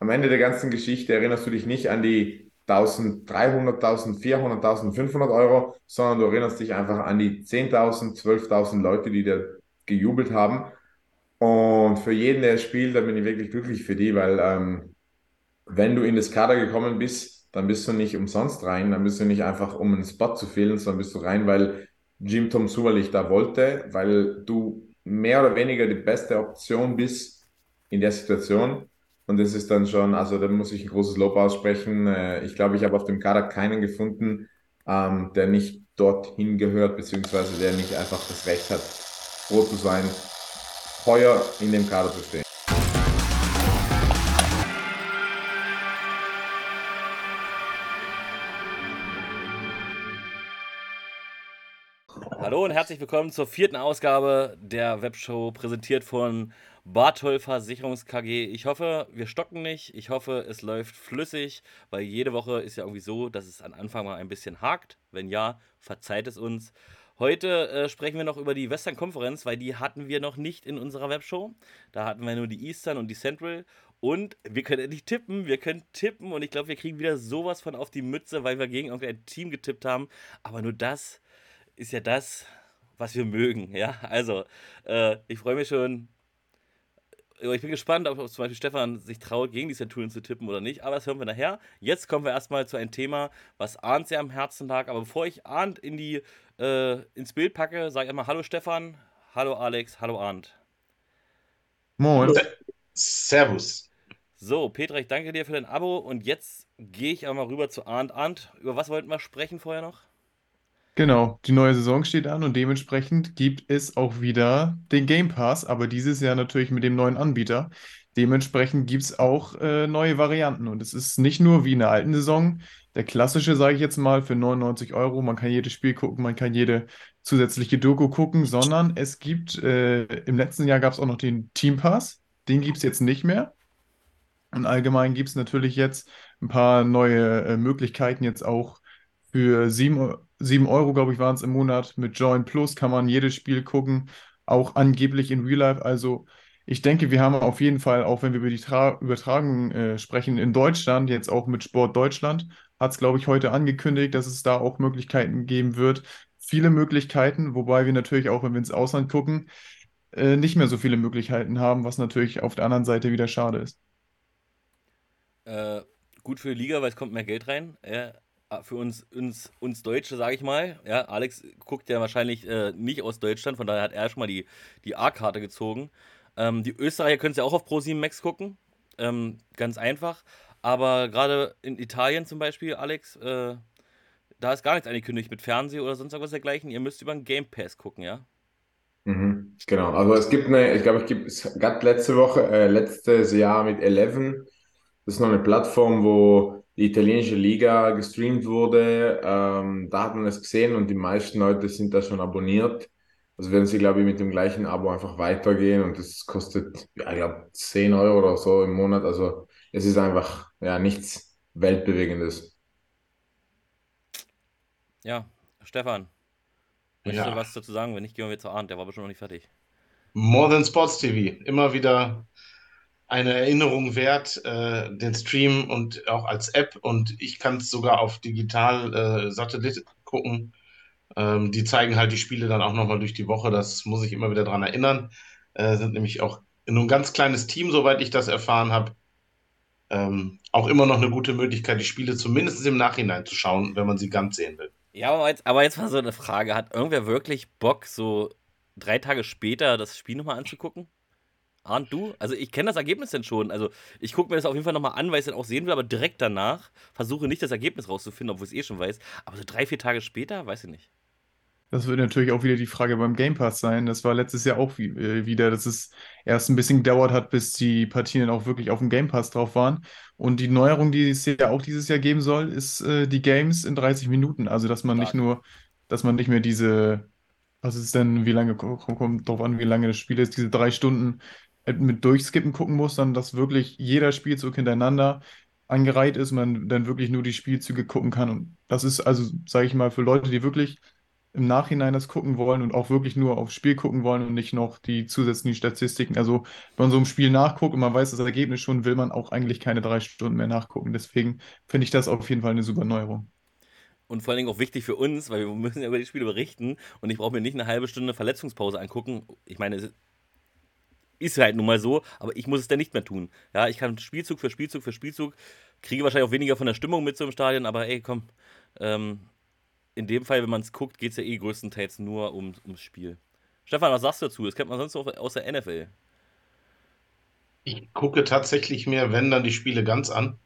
am Ende der ganzen Geschichte erinnerst du dich nicht an die 1300, 1400, 1500 Euro, sondern du erinnerst dich einfach an die 10.000, 12.000 Leute, die da gejubelt haben. Und für jeden, der spielt, da bin ich wirklich glücklich für die, weil ähm, wenn du in das Kader gekommen bist, dann bist du nicht umsonst rein, dann bist du nicht einfach, um einen Spot zu fehlen, sondern bist du rein, weil Jim Tom Suberlich da wollte, weil du mehr oder weniger die beste Option bist in der Situation. Und das ist dann schon, also da muss ich ein großes Lob aussprechen. Äh, ich glaube, ich habe auf dem Kader keinen gefunden, ähm, der nicht dorthin gehört, beziehungsweise der nicht einfach das Recht hat, froh zu sein, heuer in dem Kader zu stehen. Hallo und herzlich willkommen zur vierten Ausgabe der Webshow, präsentiert von Bartol Versicherungs KG. Ich hoffe, wir stocken nicht. Ich hoffe, es läuft flüssig, weil jede Woche ist ja irgendwie so, dass es am Anfang mal ein bisschen hakt. Wenn ja, verzeiht es uns. Heute äh, sprechen wir noch über die Western Konferenz, weil die hatten wir noch nicht in unserer Webshow. Da hatten wir nur die Eastern und die Central. Und wir können endlich tippen. Wir können tippen und ich glaube, wir kriegen wieder sowas von auf die Mütze, weil wir gegen irgendein Team getippt haben. Aber nur das ist ja das, was wir mögen. Ja, also äh, ich freue mich schon. Ich bin gespannt, ob zum Beispiel Stefan sich traut, gegen die Centurion zu tippen oder nicht. Aber das hören wir nachher. Jetzt kommen wir erstmal zu einem Thema, was Arndt sehr am Herzen lag. Aber bevor ich Arndt in die, äh, ins Bild packe, sage ich einmal Hallo Stefan, Hallo Alex, Hallo Arndt. Moin. Servus. So, Petra, ich danke dir für dein Abo und jetzt gehe ich einmal rüber zu Arndt. Arndt, über was wollten wir sprechen vorher noch? Genau, die neue Saison steht an und dementsprechend gibt es auch wieder den Game Pass, aber dieses Jahr natürlich mit dem neuen Anbieter. Dementsprechend gibt es auch äh, neue Varianten und es ist nicht nur wie in der alten Saison der klassische, sage ich jetzt mal, für 99 Euro. Man kann jedes Spiel gucken, man kann jede zusätzliche Doku gucken, sondern es gibt, äh, im letzten Jahr gab es auch noch den Team Pass, den gibt es jetzt nicht mehr. Und allgemein gibt es natürlich jetzt ein paar neue äh, Möglichkeiten, jetzt auch für 7, 7 Euro, glaube ich, waren es im Monat. Mit Join Plus kann man jedes Spiel gucken, auch angeblich in Real Life. Also ich denke, wir haben auf jeden Fall, auch wenn wir über die Tra Übertragung äh, sprechen, in Deutschland, jetzt auch mit Sport Deutschland, hat es, glaube ich, heute angekündigt, dass es da auch Möglichkeiten geben wird. Viele Möglichkeiten, wobei wir natürlich auch, wenn wir ins Ausland gucken, äh, nicht mehr so viele Möglichkeiten haben, was natürlich auf der anderen Seite wieder schade ist. Äh, gut für die Liga, weil es kommt mehr Geld rein. Ja, für uns, uns, uns Deutsche, sage ich mal. Ja, Alex guckt ja wahrscheinlich äh, nicht aus Deutschland, von daher hat er schon mal die, die A-Karte gezogen. Ähm, die Österreicher können es ja auch auf Pro7 Max gucken. Ähm, ganz einfach. Aber gerade in Italien zum Beispiel, Alex, äh, da ist gar nichts angekündigt mit Fernsehen oder sonst irgendwas dergleichen. Ihr müsst über einen Game Pass gucken, ja? Mhm, genau. Also es gibt eine, ich glaube, es gab letzte Woche, äh, letztes Jahr mit Eleven. Das ist noch eine Plattform, wo die italienische Liga gestreamt wurde. Ähm, da hat man es gesehen und die meisten Leute sind da schon abonniert. Also werden sie, glaube ich, mit dem gleichen Abo einfach weitergehen und das kostet, ja, ich glaube, 10 Euro oder so im Monat. Also es ist einfach ja nichts Weltbewegendes. Ja, Stefan, möchtest ja. du was dazu sagen? Wenn nicht, gehen wir zu Arndt, der war bestimmt noch nicht fertig. More Than Sports TV. Immer wieder eine Erinnerung wert, äh, den Stream und auch als App und ich kann es sogar auf digital äh, Satellit gucken. Ähm, die zeigen halt die Spiele dann auch nochmal durch die Woche, das muss ich immer wieder daran erinnern. Äh, sind nämlich auch nur ein ganz kleines Team, soweit ich das erfahren habe. Ähm, auch immer noch eine gute Möglichkeit, die Spiele zumindest im Nachhinein zu schauen, wenn man sie ganz sehen will. Ja, aber jetzt, aber jetzt mal so eine Frage. Hat irgendwer wirklich Bock, so drei Tage später das Spiel nochmal anzugucken? Ahnt du? Also ich kenne das Ergebnis denn schon. Also ich gucke mir das auf jeden Fall nochmal an, weil ich es dann auch sehen will, aber direkt danach versuche nicht das Ergebnis rauszufinden, obwohl ich es eh schon weiß. Aber so drei, vier Tage später, weiß ich nicht. Das wird natürlich auch wieder die Frage beim Game Pass sein. Das war letztes Jahr auch äh, wieder, dass es erst ein bisschen gedauert hat, bis die Partien auch wirklich auf dem Game Pass drauf waren. Und die Neuerung, die es ja auch dieses Jahr geben soll, ist äh, die Games in 30 Minuten. Also dass man Stark. nicht nur, dass man nicht mehr diese, was ist denn, wie lange, kommt drauf an, wie lange das Spiel ist, diese drei Stunden mit Durchskippen gucken muss, sondern dass wirklich jeder Spielzug hintereinander angereiht ist, man dann wirklich nur die Spielzüge gucken kann. Und das ist also, sage ich mal, für Leute, die wirklich im Nachhinein das gucken wollen und auch wirklich nur aufs Spiel gucken wollen und nicht noch die zusätzlichen Statistiken. Also, wenn man so im Spiel nachguckt und man weiß das Ergebnis schon, will man auch eigentlich keine drei Stunden mehr nachgucken. Deswegen finde ich das auf jeden Fall eine super Neuerung. Und vor allen Dingen auch wichtig für uns, weil wir müssen ja über die Spiele berichten und ich brauche mir nicht eine halbe Stunde Verletzungspause angucken. Ich meine, ist halt nun mal so, aber ich muss es dann nicht mehr tun. Ja, ich kann Spielzug für Spielzug für Spielzug, kriege wahrscheinlich auch weniger von der Stimmung mit so im Stadion, aber ey, komm, ähm, in dem Fall, wenn man es guckt, geht es ja eh größtenteils nur um, ums Spiel. Stefan, was sagst du dazu? Das kennt man sonst auch aus der NFL. Ich gucke tatsächlich mehr, wenn dann die Spiele ganz an,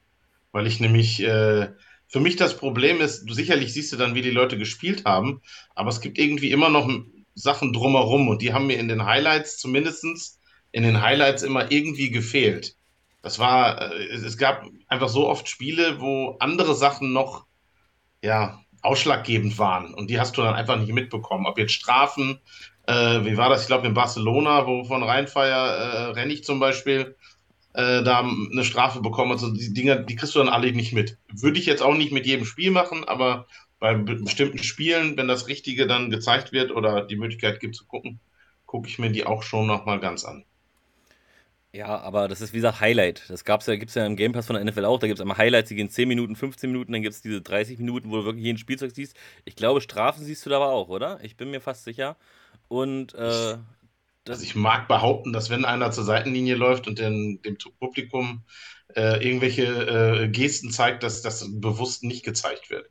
weil ich nämlich, äh, für mich das Problem ist, du sicherlich siehst du dann, wie die Leute gespielt haben, aber es gibt irgendwie immer noch Sachen drumherum und die haben mir in den Highlights zumindestens in den Highlights immer irgendwie gefehlt. Das war, äh, es gab einfach so oft Spiele, wo andere Sachen noch, ja, ausschlaggebend waren. Und die hast du dann einfach nicht mitbekommen. Ob jetzt Strafen, äh, wie war das? Ich glaube in Barcelona, wo von Rheinfeier äh, Rennig zum Beispiel äh, da eine Strafe bekommen hat. So die Dinger, die kriegst du dann alle nicht mit. Würde ich jetzt auch nicht mit jedem Spiel machen, aber bei bestimmten Spielen, wenn das Richtige dann gezeigt wird oder die Möglichkeit gibt zu gucken, gucke ich mir die auch schon nochmal ganz an. Ja, aber das ist wie gesagt Highlight. Das gab's ja, gibt es ja im Game Pass von der NFL auch. Da gibt es einmal Highlights, die gehen 10 Minuten, 15 Minuten, dann gibt es diese 30 Minuten, wo du wirklich jeden Spielzeug siehst. Ich glaube, Strafen siehst du da aber auch, oder? Ich bin mir fast sicher. Und äh, also ich mag behaupten, dass wenn einer zur Seitenlinie läuft und den, dem Publikum äh, irgendwelche äh, Gesten zeigt, dass das bewusst nicht gezeigt wird.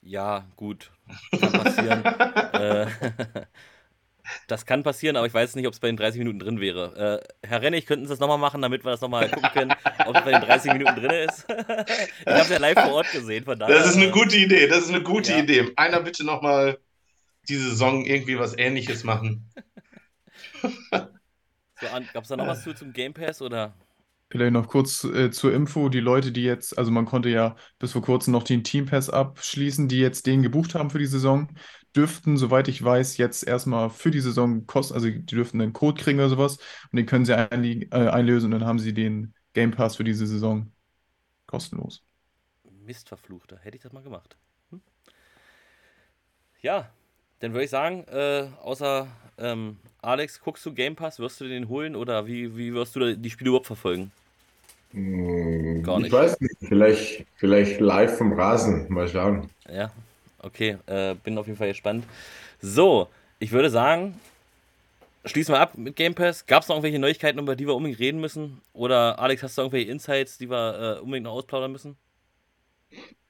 Ja, gut. Kann passieren. äh, das kann passieren, aber ich weiß nicht, ob es bei den 30 Minuten drin wäre. Äh, Herr Rennig, könnten Sie das nochmal machen, damit wir das nochmal gucken können, ob es bei den 30 Minuten drin ist? ich habe es ja live vor Ort gesehen, von daher. Das ist eine gute Idee, das ist eine gute ja. Idee. Einer bitte nochmal diese Saison irgendwie was ähnliches machen. so, Gab es da noch was zu zum Game Pass oder? Vielleicht noch kurz äh, zur Info, die Leute, die jetzt, also man konnte ja bis vor kurzem noch den Team Pass abschließen, die jetzt den gebucht haben für die Saison dürften, soweit ich weiß, jetzt erstmal für die Saison kosten, also die dürften einen Code kriegen oder sowas und den können sie äh, einlösen und dann haben sie den Game Pass für diese Saison kostenlos. Mistverfluchter, hätte ich das mal gemacht. Hm? Ja, dann würde ich sagen, äh, außer ähm, Alex, guckst du Game Pass, wirst du den holen oder wie, wie wirst du die Spiele überhaupt verfolgen? Hm, Gar nicht. Ich weiß nicht, vielleicht, vielleicht live vom Rasen, mal schauen. Ja, Okay, äh, bin auf jeden Fall gespannt. So, ich würde sagen, schließen wir ab mit Game Pass. Gab es noch irgendwelche Neuigkeiten, über die wir unbedingt reden müssen? Oder Alex, hast du irgendwelche Insights, die wir äh, unbedingt noch ausplaudern müssen?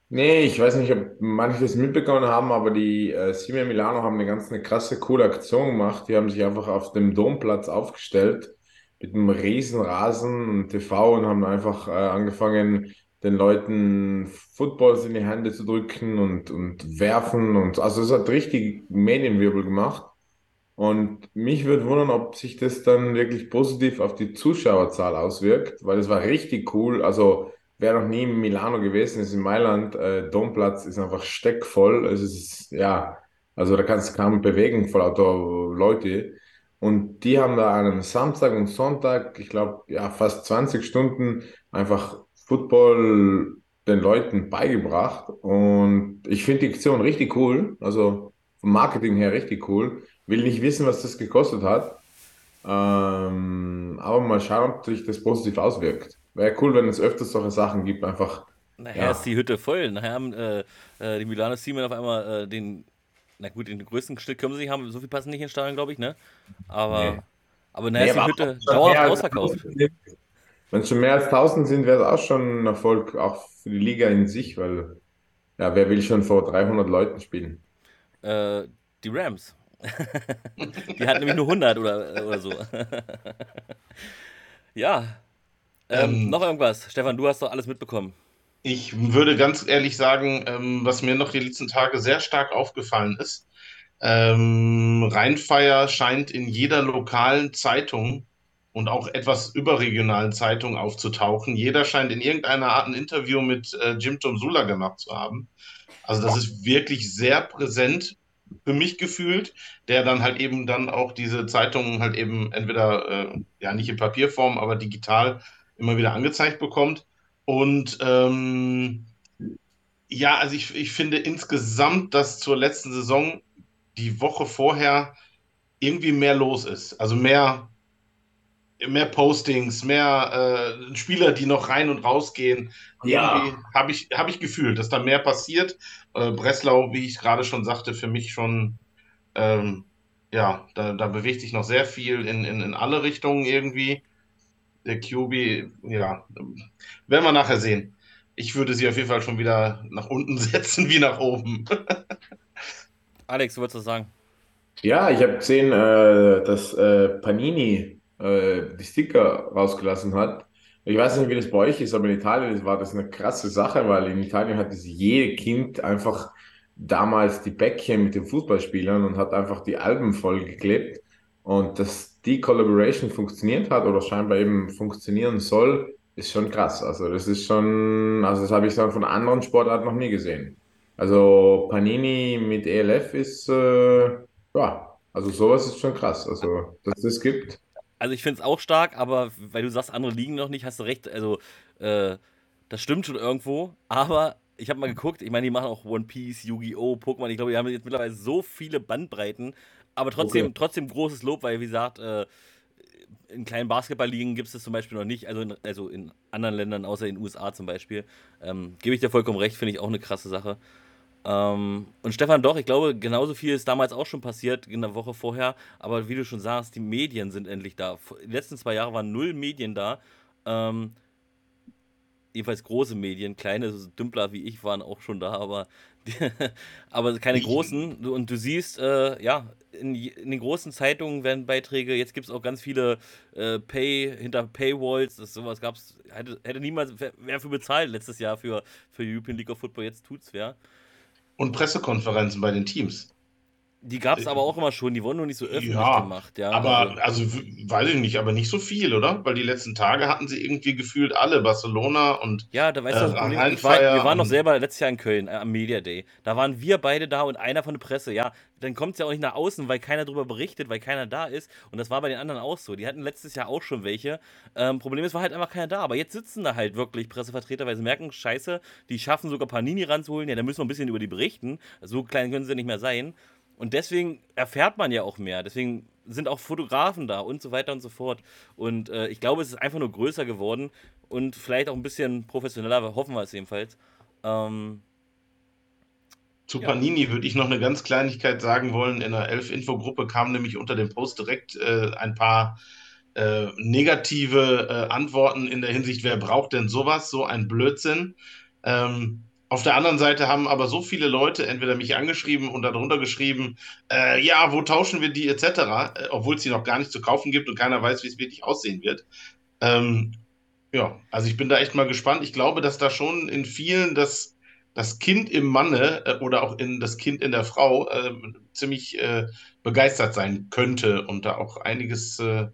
Nee, ich weiß nicht, ob manche das mitbekommen haben, aber die äh, Simia Milano haben eine ganz eine krasse, coole Aktion gemacht. Die haben sich einfach auf dem Domplatz aufgestellt mit einem riesen Rasen und TV und haben einfach äh, angefangen, den Leuten Footballs in die Hände zu drücken und, und werfen und also es hat richtig Medienwirbel gemacht. Und mich würde wundern, ob sich das dann wirklich positiv auf die Zuschauerzahl auswirkt, weil es war richtig cool. Also wer noch nie in Milano gewesen ist, in Mailand, äh, Domplatz ist einfach steckvoll. Es ist, ja, also da kannst du kaum bewegen vor lauter Leute. Und die haben da an einem Samstag und Sonntag, ich glaube, ja, fast 20 Stunden einfach Football den Leuten beigebracht und ich finde die Aktion richtig cool, also vom Marketing her richtig cool. Will nicht wissen, was das gekostet hat, ähm, aber mal schauen, ob sich das positiv auswirkt. Wäre cool, wenn es öfters solche Sachen gibt, einfach. Nachher ja. ist die Hütte voll. Nachher haben äh, äh die Milano Team auf einmal äh, den, na gut, den größten Stück können sie nicht haben, so viel passen nicht in Stadion, glaube ich, ne? Aber, nee. aber nachher nee, ist die Hütte dauerhaft ausverkauft. Wenn es schon mehr als 1000 sind, wäre es auch schon ein Erfolg, auch für die Liga in sich, weil ja, wer will schon vor 300 Leuten spielen? Äh, die Rams. die hatten nämlich nur 100 oder, oder so. ja. Ähm, ähm, noch irgendwas? Stefan, du hast doch alles mitbekommen. Ich würde ganz ehrlich sagen, ähm, was mir noch die letzten Tage sehr stark aufgefallen ist, ähm, Rheinfeier scheint in jeder lokalen Zeitung und auch etwas überregionalen Zeitungen aufzutauchen. Jeder scheint in irgendeiner Art ein Interview mit äh, Jim Tom Sula gemacht zu haben. Also das ist wirklich sehr präsent für mich gefühlt, der dann halt eben dann auch diese Zeitungen halt eben entweder, äh, ja nicht in Papierform, aber digital immer wieder angezeigt bekommt. Und ähm, Ja, also ich, ich finde insgesamt, dass zur letzten Saison die Woche vorher irgendwie mehr los ist. Also mehr, mehr Postings, mehr äh, Spieler, die noch rein und rausgehen. Ja. Irgendwie habe ich, hab ich gefühlt, dass da mehr passiert. Äh, Breslau, wie ich gerade schon sagte, für mich schon, ähm, ja, da, da bewegt sich noch sehr viel in, in, in alle Richtungen irgendwie. Der QB, ja, werden wir nachher sehen. Ich würde sie auf jeden Fall schon wieder nach unten setzen wie nach oben. Alex, du wolltest was sagen? Ja, ich habe gesehen, äh, dass äh, Panini äh, die Sticker rausgelassen hat. Ich weiß nicht, wie das bei euch ist, aber in Italien war das eine krasse Sache, weil in Italien hat es jede Kind einfach damals die Päckchen mit den Fußballspielern und hat einfach die Alben vollgeklebt. Und dass die Collaboration funktioniert hat oder scheinbar eben funktionieren soll, ist schon krass. Also das ist schon, also das habe ich dann von anderen Sportarten noch nie gesehen. Also Panini mit ELF ist, äh, ja, also sowas ist schon krass. Also, dass es das gibt. Also ich finde es auch stark, aber weil du sagst, andere liegen noch nicht, hast du recht. Also äh, das stimmt schon irgendwo, aber ich habe mal geguckt, ich meine, die machen auch One Piece, Yu-Gi-Oh!, Pokémon. Ich glaube, die haben jetzt mittlerweile so viele Bandbreiten, aber trotzdem, Okay. trotzdem großes Lob, weil wie gesagt, äh, in kleinen Basketballligen gibt es das zum Beispiel noch nicht, also in, also in anderen Ländern, außer in den USA zum Beispiel. Ähm, Gebe ich dir vollkommen recht, finde ich auch eine krasse Sache. Ähm, und Stefan, doch, ich glaube, genauso viel ist damals auch schon passiert in der Woche vorher. Aber wie du schon sagst, die Medien sind endlich da. Die letzten zwei Jahre waren null Medien da. Ähm, jedenfalls große Medien, kleine Dümpler wie ich waren auch schon da, aber, aber keine großen. Und du siehst, äh, ja, in, in, den großen Zeitungen werden Beiträge, jetzt gibt es auch ganz viele äh, Pay, hinter Paywalls, das, sowas gab es, hätte, hätte niemals, wer, wer für bezahlt letztes Jahr für, für European League of Football, jetzt tut's wer. Und Pressekonferenzen bei den Teams. Die gab es aber auch immer schon, die wurden nur nicht so öffentlich Ja, gemacht. Ja, Aber, also, weiß ich nicht, aber nicht so viel, oder? Weil die letzten Tage hatten sie irgendwie gefühlt alle, Barcelona und Ja, da weißt du, äh, das Problem, ich war, wir waren noch selber letztes Jahr in Köln äh, am Media Day. Da waren wir beide da und einer von der Presse. Ja, dann kommt es ja auch nicht nach außen, weil keiner darüber berichtet, weil keiner da ist. Und das war bei den anderen auch so. Die hatten letztes Jahr auch schon welche. Ähm, Problem ist, war halt einfach keiner da. Aber jetzt sitzen da halt wirklich Pressevertreter, weil sie merken, scheiße, die schaffen sogar Panini ranzuholen. Ja, da müssen wir ein bisschen über die berichten. So klein können sie nicht mehr sein. Und deswegen erfährt man ja auch mehr. Deswegen sind auch Fotografen da und so weiter und so fort. Und äh, ich glaube, es ist einfach nur größer geworden und vielleicht auch ein bisschen professioneller, hoffen wir es jedenfalls. Ähm, Zu Ja. Panini würde ich noch eine ganz Kleinigkeit sagen wollen. In der Elf-Info-Gruppe kam nämlich unter dem Post direkt äh, ein paar äh, negative äh, Antworten in der Hinsicht, wer braucht denn sowas, so ein Blödsinn. Ähm, auf der anderen Seite haben aber so viele Leute entweder mich angeschrieben und darunter geschrieben, äh, ja, wo tauschen wir die etc., äh, obwohl es die noch gar nicht zu kaufen gibt und keiner weiß, wie es wirklich aussehen wird. Ähm, ja, also ich bin da echt mal gespannt. Ich glaube, dass da schon in vielen das, das Kind im Manne äh, oder auch in das Kind in der Frau äh, ziemlich äh, begeistert sein könnte und da auch einiges äh,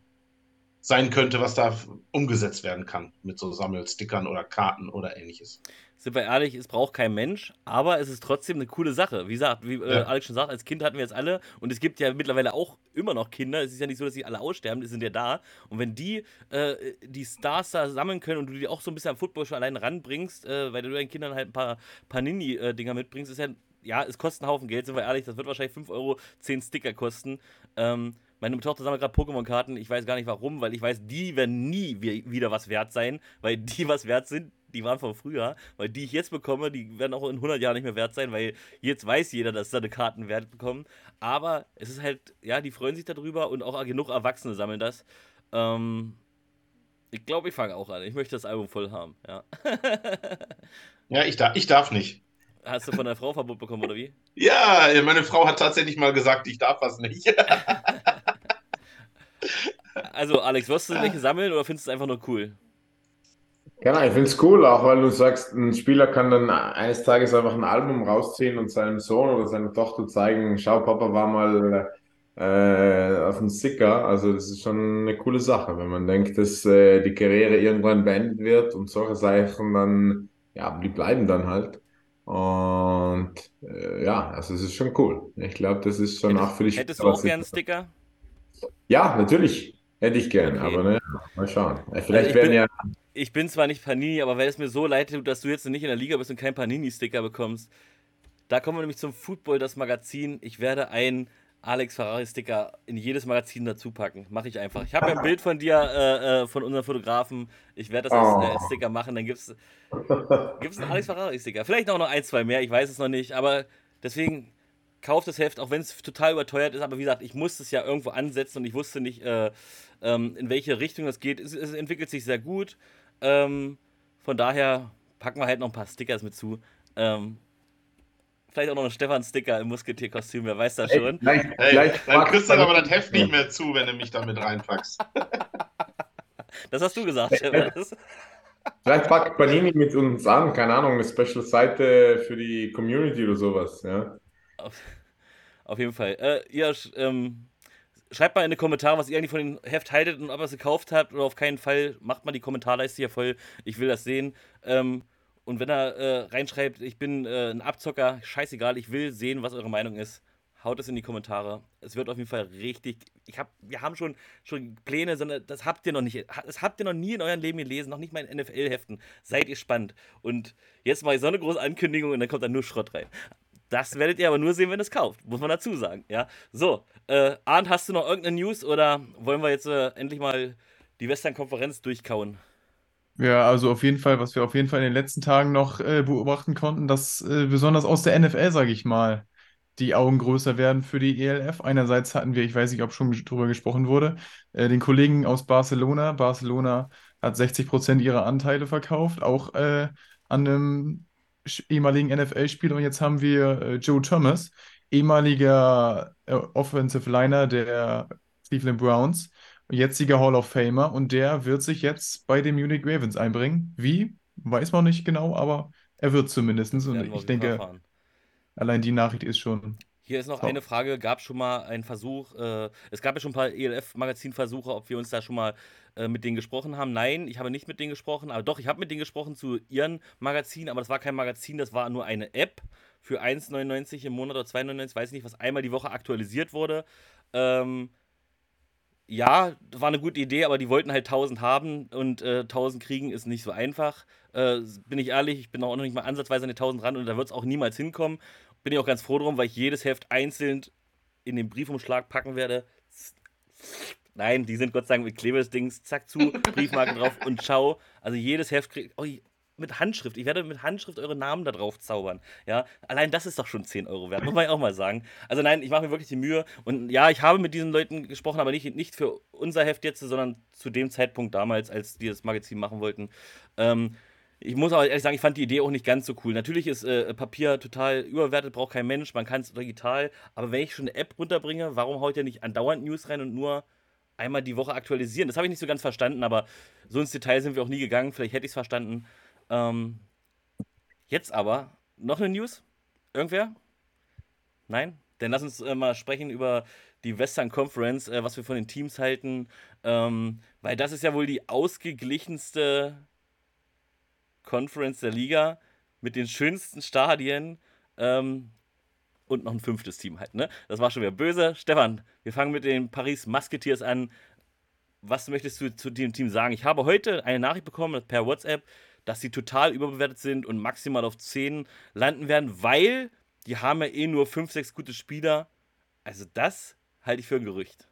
sein könnte, was da umgesetzt werden kann mit so Sammelstickern oder Karten oder ähnliches. Sind wir ehrlich, es braucht kein Mensch, aber es ist trotzdem eine coole Sache. Wie gesagt, wie äh. Alex schon sagt, als Kind hatten wir jetzt alle und es gibt ja mittlerweile auch immer noch Kinder. Es ist ja nicht so, dass sie alle aussterben, die sind ja da. Und wenn die äh, die Stars da sammeln können und du die auch so ein bisschen am Football schon allein ranbringst, äh, weil du deinen Kindern halt ein paar Panini-Dinger mitbringst, ist ja, ja, es kostet einen Haufen Geld, sind wir ehrlich, das wird wahrscheinlich 5 Euro 10 Sticker kosten. Ähm, meine Tochter sammelt gerade Pokémon-Karten. Ich weiß gar nicht warum, weil ich weiß, die werden nie wi- wieder was wert sein, weil die was wert sind, die waren von früher. Weil die ich jetzt bekomme, die werden auch in 100 Jahren nicht mehr wert sein, weil jetzt weiß jeder, dass seine Karten Wert bekommen. Aber es ist halt, ja, die freuen sich darüber und auch genug Erwachsene sammeln das. Ähm, ich glaube, ich fange auch an. Ich möchte das Album voll haben, ja. Ja, ich, da, ich darf nicht. Hast du von der Frau Verbot bekommen, oder wie? Ja, meine Frau hat tatsächlich mal gesagt, ich darf was nicht. Also, Alex, wirst du welche sammeln oder findest du es einfach nur cool? Genau, ich finde es cool, auch weil du sagst, ein Spieler kann dann eines Tages einfach ein Album rausziehen und seinem Sohn oder seiner Tochter zeigen, schau, Papa war mal äh, auf dem Sticker. Also das ist schon eine coole Sache, wenn man denkt, dass äh, die Karriere irgendwann beendet wird und solche Sachen dann, ja, die bleiben dann halt. Und äh, ja, also es ist schon cool. Ich glaube, das ist schon auch für die Hättest du auch gern einen Sticker? Ja, natürlich. Hätte ich gern, Okay. aber ne, mal schauen. Vielleicht Also werden ja ich bin zwar nicht Panini, aber weil es mir so leid tut, dass du jetzt nicht in der Liga bist und keinen Panini-Sticker bekommst, da kommen wir nämlich zum Football, das Magazin. Ich werde einen Alex Ferrari-Sticker in jedes Magazin dazu packen. Mache ich einfach. Ich habe ja ein Bild von dir, äh, äh, von unserem Fotografen. Ich werde das als, äh, Sticker machen. Dann gibt es einen Alex Ferrari-Sticker. Vielleicht auch noch ein, zwei mehr, ich weiß es noch nicht. Aber deswegen kauft das Heft, auch wenn es total überteuert ist. Aber wie gesagt, ich musste es ja irgendwo ansetzen und ich wusste nicht, äh, ähm, in welche Richtung das geht. Es, es entwickelt sich sehr gut. Ähm, von daher packen wir halt noch ein paar Stickers mit zu. Ähm, vielleicht auch noch einen Stefan-Sticker im Musketier-Kostüm, wer weiß das schon. Hey, hey, gleich dann kriegst du aber das Heft nicht mehr zu, wenn du mich damit reinpackst. das hast du gesagt, Stefan. Vielleicht packt Panini mit uns an, keine Ahnung, eine Special-Seite für die Community oder sowas, ja. Auf, auf jeden Fall. Äh, ihr ähm, schreibt mal in die Kommentare, was ihr eigentlich von dem Heft haltet und ob ihr es gekauft habt oder auf keinen Fall. Macht mal die Kommentarleiste hier voll. Ich will das sehen. Ähm, und wenn er äh, reinschreibt, ich bin äh, ein Abzocker, scheißegal, ich will sehen, was eure Meinung ist. Haut es in die Kommentare. Es wird auf jeden Fall richtig. Ich hab, wir haben schon, schon Pläne, sondern das habt ihr noch nicht. Das habt ihr noch nie in eurem Leben gelesen, noch nicht mal in NFL-Heften. Seid ihr spannend. Und jetzt mache ich so eine große Ankündigung und dann kommt da nur Schrott rein. Das werdet ihr aber nur sehen, wenn es kauft, muss man dazu sagen. Ja, so. Äh, Arndt, hast du noch irgendeine News oder wollen wir jetzt äh, endlich mal die Western-Konferenz durchkauen? Ja, also auf jeden Fall, was wir auf jeden Fall in den letzten Tagen noch äh, beobachten konnten, dass äh, besonders aus der NFL, sage ich mal, die Augen größer werden für die ELF. Einerseits hatten wir, ich weiß nicht, ob schon drüber gesprochen wurde, äh, den Kollegen aus Barcelona. Barcelona hat 60 Prozent ihrer Anteile verkauft, auch äh, an einem ehemaligen NFL-Spieler und jetzt haben wir äh, Joe Thomas, ehemaliger äh, Offensive Liner der Cleveland Browns, jetziger Hall of Famer und der wird sich jetzt bei den Munich Ravens einbringen. Wie? Weiß man nicht genau, aber er wird zumindest. Und ich denke, allein die Nachricht ist schon hier ist noch so. eine Frage: Gab es schon mal einen Versuch? Äh, es gab ja schon ein paar ELF-Magazin-Versuche, ob wir uns da schon mal äh, mit denen gesprochen haben. Nein, ich habe nicht mit denen gesprochen, aber doch, ich habe mit denen gesprochen zu ihren Magazinen, aber das war kein Magazin, das war nur eine App für 1,99 im Monat oder 2,99, weiß nicht, was einmal die Woche aktualisiert wurde. Ähm, ja, war eine gute Idee, aber die wollten halt 1000 haben und äh, 1000 kriegen ist nicht so einfach. Äh, bin ich ehrlich, ich bin auch noch nicht mal ansatzweise an die 1000 ran und da wird es auch niemals hinkommen. Bin ich auch ganz froh drum, weil ich jedes Heft einzeln in den Briefumschlag packen werde. Nein, die sind Gott sei Dank mit Klebesdings, zack zu, Briefmarken drauf und ciao. Also jedes Heft kriegt. Oh, mit Handschrift. Ich werde mit Handschrift eure Namen da drauf zaubern. Ja, allein das ist doch schon 10 Euro wert, muss man ja auch mal sagen. Also nein, ich mache mir wirklich die Mühe. Und ja, ich habe mit diesen Leuten gesprochen, aber nicht, nicht für unser Heft jetzt, sondern zu dem Zeitpunkt damals, als die das Magazin machen wollten. Ähm, ich muss aber ehrlich sagen, ich fand die Idee auch nicht ganz so cool. Natürlich ist äh, Papier total überwertet, braucht kein Mensch, man kann es digital. Aber wenn ich schon eine App runterbringe, warum haut ihr nicht andauernd News rein und nur einmal die Woche aktualisieren? Das habe ich nicht so ganz verstanden, aber so ins Detail sind wir auch nie gegangen. Vielleicht hätte ich es verstanden. Ähm, jetzt aber noch eine News? Irgendwer? Nein? Dann lass uns äh, mal sprechen über die Western Conference, äh, was wir von den Teams halten. Ähm, weil das ist ja wohl die ausgeglichenste Conference der Liga mit den schönsten Stadien ähm, und noch ein fünftes Team halt. Ne? Das war schon wieder böse. Stefan, wir fangen mit den Paris Musketeers an. Was möchtest du zu dem Team sagen? Ich habe heute eine Nachricht bekommen per WhatsApp, dass sie total überbewertet sind und maximal auf 10 landen werden, weil die haben ja eh nur 5, 6 gute Spieler. Also das halte ich für ein Gerücht.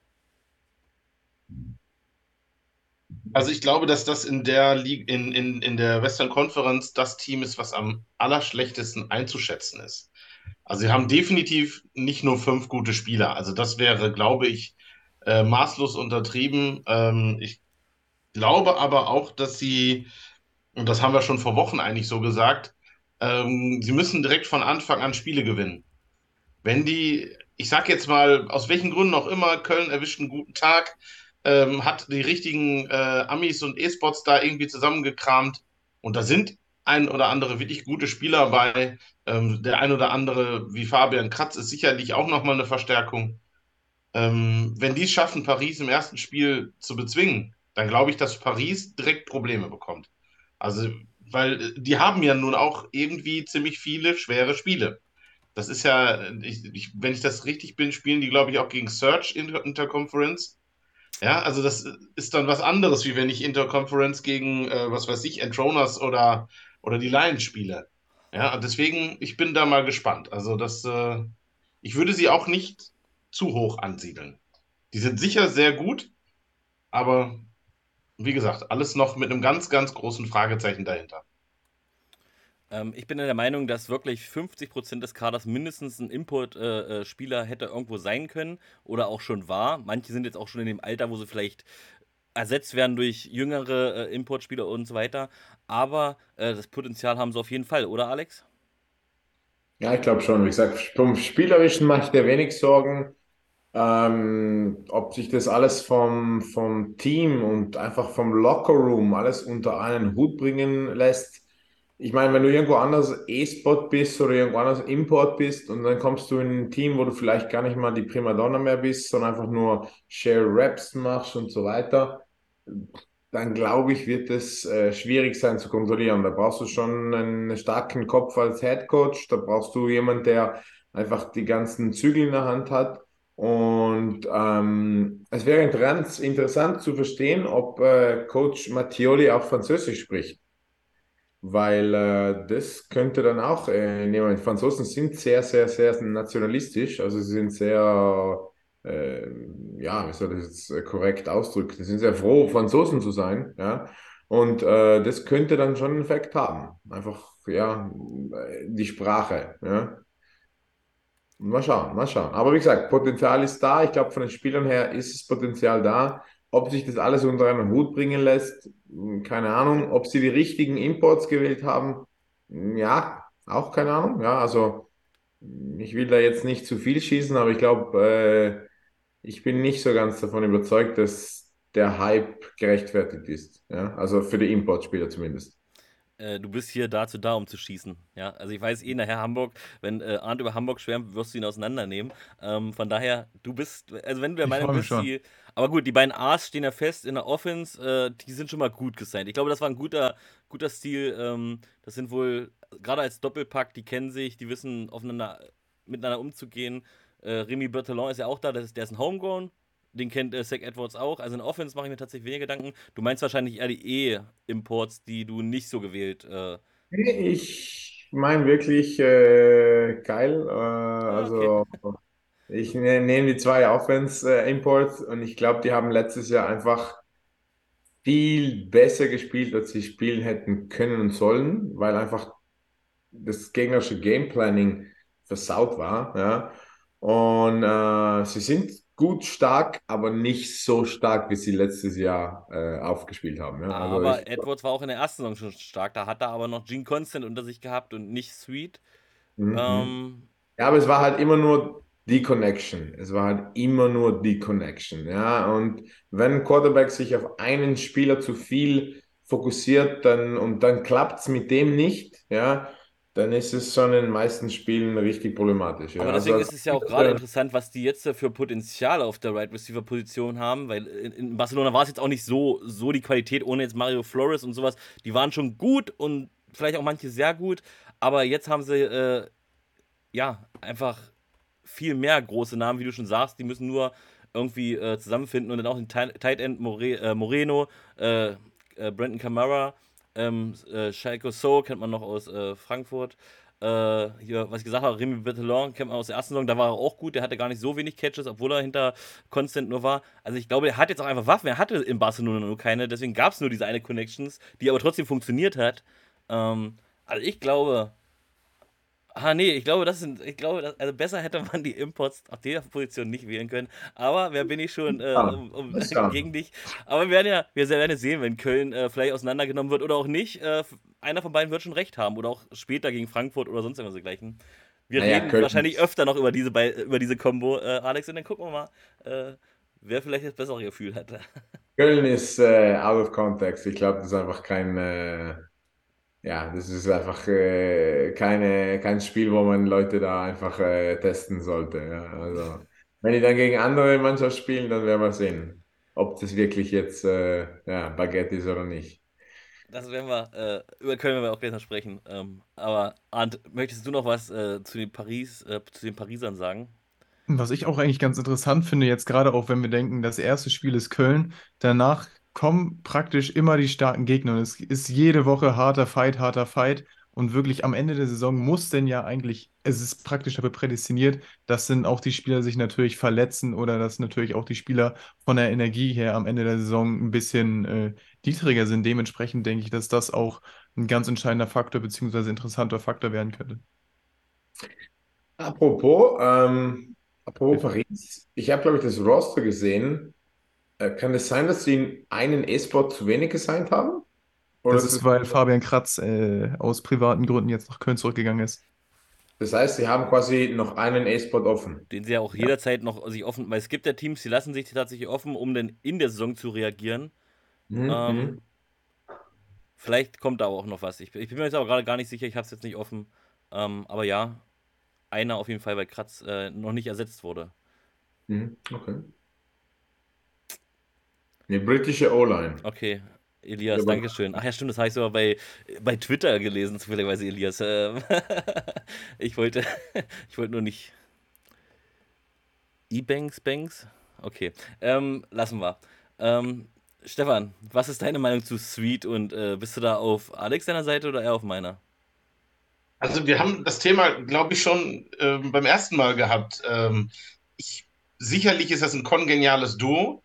Also ich glaube, dass das in der Liga, in, in, in der Western Conference das Team ist, was am allerschlechtesten einzuschätzen ist. Also sie haben definitiv nicht nur fünf gute Spieler. Also das wäre, glaube ich, äh, maßlos untertrieben. Ähm, ich glaube aber auch, dass sie, und das haben wir schon vor Wochen eigentlich so gesagt, ähm, sie müssen direkt von Anfang an Spiele gewinnen. Wenn die, ich sag jetzt mal, aus welchen Gründen auch immer, Köln erwischt einen guten Tag, ähm, hat die richtigen äh, Amis und E-Sports da irgendwie zusammengekramt. Und da sind ein oder andere wirklich gute Spieler bei. Ähm, der ein oder andere, wie Fabian Kratz, ist sicherlich auch nochmal eine Verstärkung. Ähm, wenn die es schaffen, Paris im ersten Spiel zu bezwingen, dann glaube ich, dass Paris direkt Probleme bekommt. Also, weil die haben ja nun auch irgendwie ziemlich viele schwere Spiele. Das ist ja, ich, ich, wenn ich das richtig bin, spielen die, glaube ich, auch gegen Search Interconference. Ja, also das ist dann was anderes, wie wenn ich Interconference gegen, äh, was weiß ich, Entroners oder, oder die Lions spiele. Ja, deswegen, ich bin da mal gespannt. Also das, äh, ich würde sie auch nicht zu hoch ansiedeln. Die sind sicher sehr gut, aber wie gesagt, alles noch mit einem ganz, ganz großen Fragezeichen dahinter. Ähm, ich bin der Meinung, dass wirklich 50% des Kaders mindestens ein Import-Spieler äh hätte irgendwo sein können oder auch schon war. Manche sind jetzt auch schon in dem Alter, wo sie vielleicht ersetzt werden durch jüngere äh, Importspieler und so weiter. Aber äh, das Potenzial haben sie auf jeden Fall, oder Alex? Ja, ich glaube schon. Wie gesagt, vom Spielerischen mache ich dir wenig Sorgen. Ähm, ob sich das alles vom, vom Team und einfach vom Lockerroom alles unter einen Hut bringen lässt, ich meine, wenn du irgendwo anders E-Spot bist oder irgendwo anders Import bist und dann kommst du in ein Team, wo du vielleicht gar nicht mal die Primadonna mehr bist, sondern einfach nur Share Raps machst und so weiter, dann glaube ich, wird es äh, schwierig sein zu kontrollieren. Da brauchst du schon einen starken Kopf als Head Coach, da brauchst du jemanden, der einfach die ganzen Zügel in der Hand hat. Und ähm, es wäre interessant zu verstehen, ob äh, Coach Mattioli auch Französisch spricht weil äh, das könnte dann auch äh, nehmen. Franzosen sind sehr, sehr, sehr nationalistisch, also sie sind sehr, äh, ja, wie soll das jetzt korrekt ausdrücken, sind sehr froh, Franzosen zu sein, ja, und äh, das könnte dann schon einen Effekt haben, einfach, ja, die Sprache, ja. Mal schauen, mal schauen. Aber wie gesagt, Potenzial ist da. Ich glaube, von den Spielern her ist das Potenzial da. Ob sich das alles unter einen Hut bringen lässt, hm, keine Ahnung. Ob sie die richtigen Imports gewählt haben, hm, ja, auch keine Ahnung. Ja, also hm, ich will da jetzt nicht zu viel schießen, aber ich glaube, äh, ich bin nicht so ganz davon überzeugt, dass der Hype gerechtfertigt ist. Ja, also für die Importspieler zumindest. Äh, du bist hier dazu da, um zu schießen. Ja, also ich weiß eh nachher Hamburg, wenn äh, Arndt über Hamburg schwärmt, wirst du ihn auseinandernehmen. Ähm, von daher, du bist, also wenn du der Meinung bist, die, aber gut, die beiden A's stehen ja fest in der Offense, äh, die sind schon mal gut gesigned. Ich glaube, das war ein guter, guter Stil. Ähm, das sind wohl, gerade als Doppelpack, die kennen sich, die wissen aufeinander, miteinander umzugehen. Äh, Remy Berthelon ist ja auch da, der ist, der ist ein Homegrown, den kennt äh, Zach Edwards auch. Also in Offense mache ich mir tatsächlich weniger Gedanken. Du meinst wahrscheinlich eher die E-Imports, die du nicht so gewählt. Äh ich meine wirklich äh, geil. Äh, ah, also okay. ich ne, nehme die zwei Offense-Imports und ich glaube, die haben letztes Jahr einfach viel besser gespielt, als sie spielen hätten können und sollen, weil einfach das gegnerische Gameplanning versaut war. Ja. Und äh, sie sind gut stark, aber nicht so stark, wie sie letztes Jahr äh, aufgespielt haben. Ja? Also aber ich, Edwards war auch in der ersten Saison schon stark. Da hat er aber noch Gene Constant unter sich gehabt und nicht Sweet. Mhm. Ähm, ja, aber es war halt immer nur die Connection. Es war halt immer nur die Connection. Ja, und wenn ein Quarterback sich auf einen Spieler zu viel fokussiert, dann und dann klappt es mit dem nicht, ja, dann ist es schon in den meisten Spielen richtig problematisch. Ja. Aber deswegen also, ist es ja auch gerade interessant, was die jetzt für Potenzial auf der Right Receiver Position haben, weil in, in Barcelona war es jetzt auch nicht so, so die Qualität, ohne jetzt Mario Flores und sowas. Die waren schon gut und vielleicht auch manche sehr gut, aber jetzt haben sie äh, ja einfach viel mehr große Namen, wie du schon sagst, die müssen nur irgendwie äh, zusammenfinden und dann auch den Tight End More äh, Moreno, äh, äh, Brandon Camara ähm, äh, Schalke So kennt man noch aus äh, Frankfurt. Äh, hier, was ich gesagt habe, Remy Berthelon kennt man aus der ersten Saison, da war er auch gut, der hatte gar nicht so wenig Catches, obwohl er hinter Constant nur war. Also ich glaube, er hat jetzt auch einfach Waffen, er hatte in Barcelona nur keine, deswegen gab es nur diese eine Connections, die aber trotzdem funktioniert hat. Ähm, also ich glaube, Ah, nee, ich glaube, das sind, ich glaube, das, also besser hätte man die Imports auf der Position nicht wählen können. Aber wer bin ich schon äh, um, um, gegen dich? Aber wir werden ja, wir werden ja sehen, wenn Köln äh, vielleicht auseinandergenommen wird oder auch nicht. Äh, einer von beiden wird schon recht haben oder auch später gegen Frankfurt oder sonst irgendwas dergleichen. Wir naja, reden Köln wahrscheinlich öfter noch über diese, über diese Combo, äh, Alex, und dann gucken wir mal, äh, wer vielleicht das bessere Gefühl hat. Köln ist äh, out of context. Ich glaube, das ist einfach kein ja, das ist einfach äh, keine, kein Spiel, wo man Leute da einfach äh, testen sollte. Ja. Also, wenn die dann gegen andere Mannschaften spielen, dann werden wir sehen, ob das wirklich jetzt äh, ja, Baguette ist oder nicht. Das werden wir, äh, über können wir auch gleich noch sprechen. Ähm, aber Arndt, möchtest du noch was äh, zu den Paris, äh, zu den Parisern sagen? Was ich auch eigentlich ganz interessant finde, jetzt gerade auch, wenn wir denken, das erste Spiel ist Köln, danach kommen praktisch immer die starken Gegner. Und es ist jede Woche harter Fight, harter Fight. Und wirklich am Ende der Saison muss denn ja eigentlich, es ist praktisch dafür prädestiniert, dass dann auch die Spieler sich natürlich verletzen oder dass natürlich auch die Spieler von der Energie her am Ende der Saison ein bisschen äh, niedriger sind. Dementsprechend denke ich, dass das auch ein ganz entscheidender Faktor beziehungsweise interessanter Faktor werden könnte. Apropos, ähm, apropos Paris, ich habe, glaube ich, das Roster gesehen. Äh, kann es sein, dass sie einen E-Sport zu wenig gesigned haben? Oder Das ist weil Fabian Kratz äh, aus privaten Gründen jetzt nach Köln zurückgegangen ist. das heißt, sie haben quasi noch einen E-Sport offen. Den sie ja auch Ja. jederzeit noch sich offen, weil es gibt ja Teams, die lassen sich tatsächlich offen, um dann in der Saison zu reagieren. Mhm, Ähm, mhm. vielleicht kommt da auch noch was. Ich, ich bin mir jetzt aber gerade gar nicht sicher, ich habe es jetzt nicht offen. Ähm, aber ja, einer auf jeden Fall, weil Kratz äh, noch nicht ersetzt wurde. Mhm, okay. Eine britische O-Line. Okay, Ja, Elias, aber Dankeschön. Ach ja, stimmt, das habe ich sogar bei, bei Twitter gelesen, zufälligerweise, Elias. Ähm, ich wollte, ich wollte nur nicht. E-Banks, Banks? Okay, ähm, lassen wir. Ähm, Stefan, was ist deine Meinung zu Sweet und äh, bist du da auf Alex deiner Seite oder eher auf meiner? Also wir haben das Thema, glaube ich, schon ähm, beim ersten Mal gehabt. Ähm, ich, sicherlich ist das ein kongeniales Duo,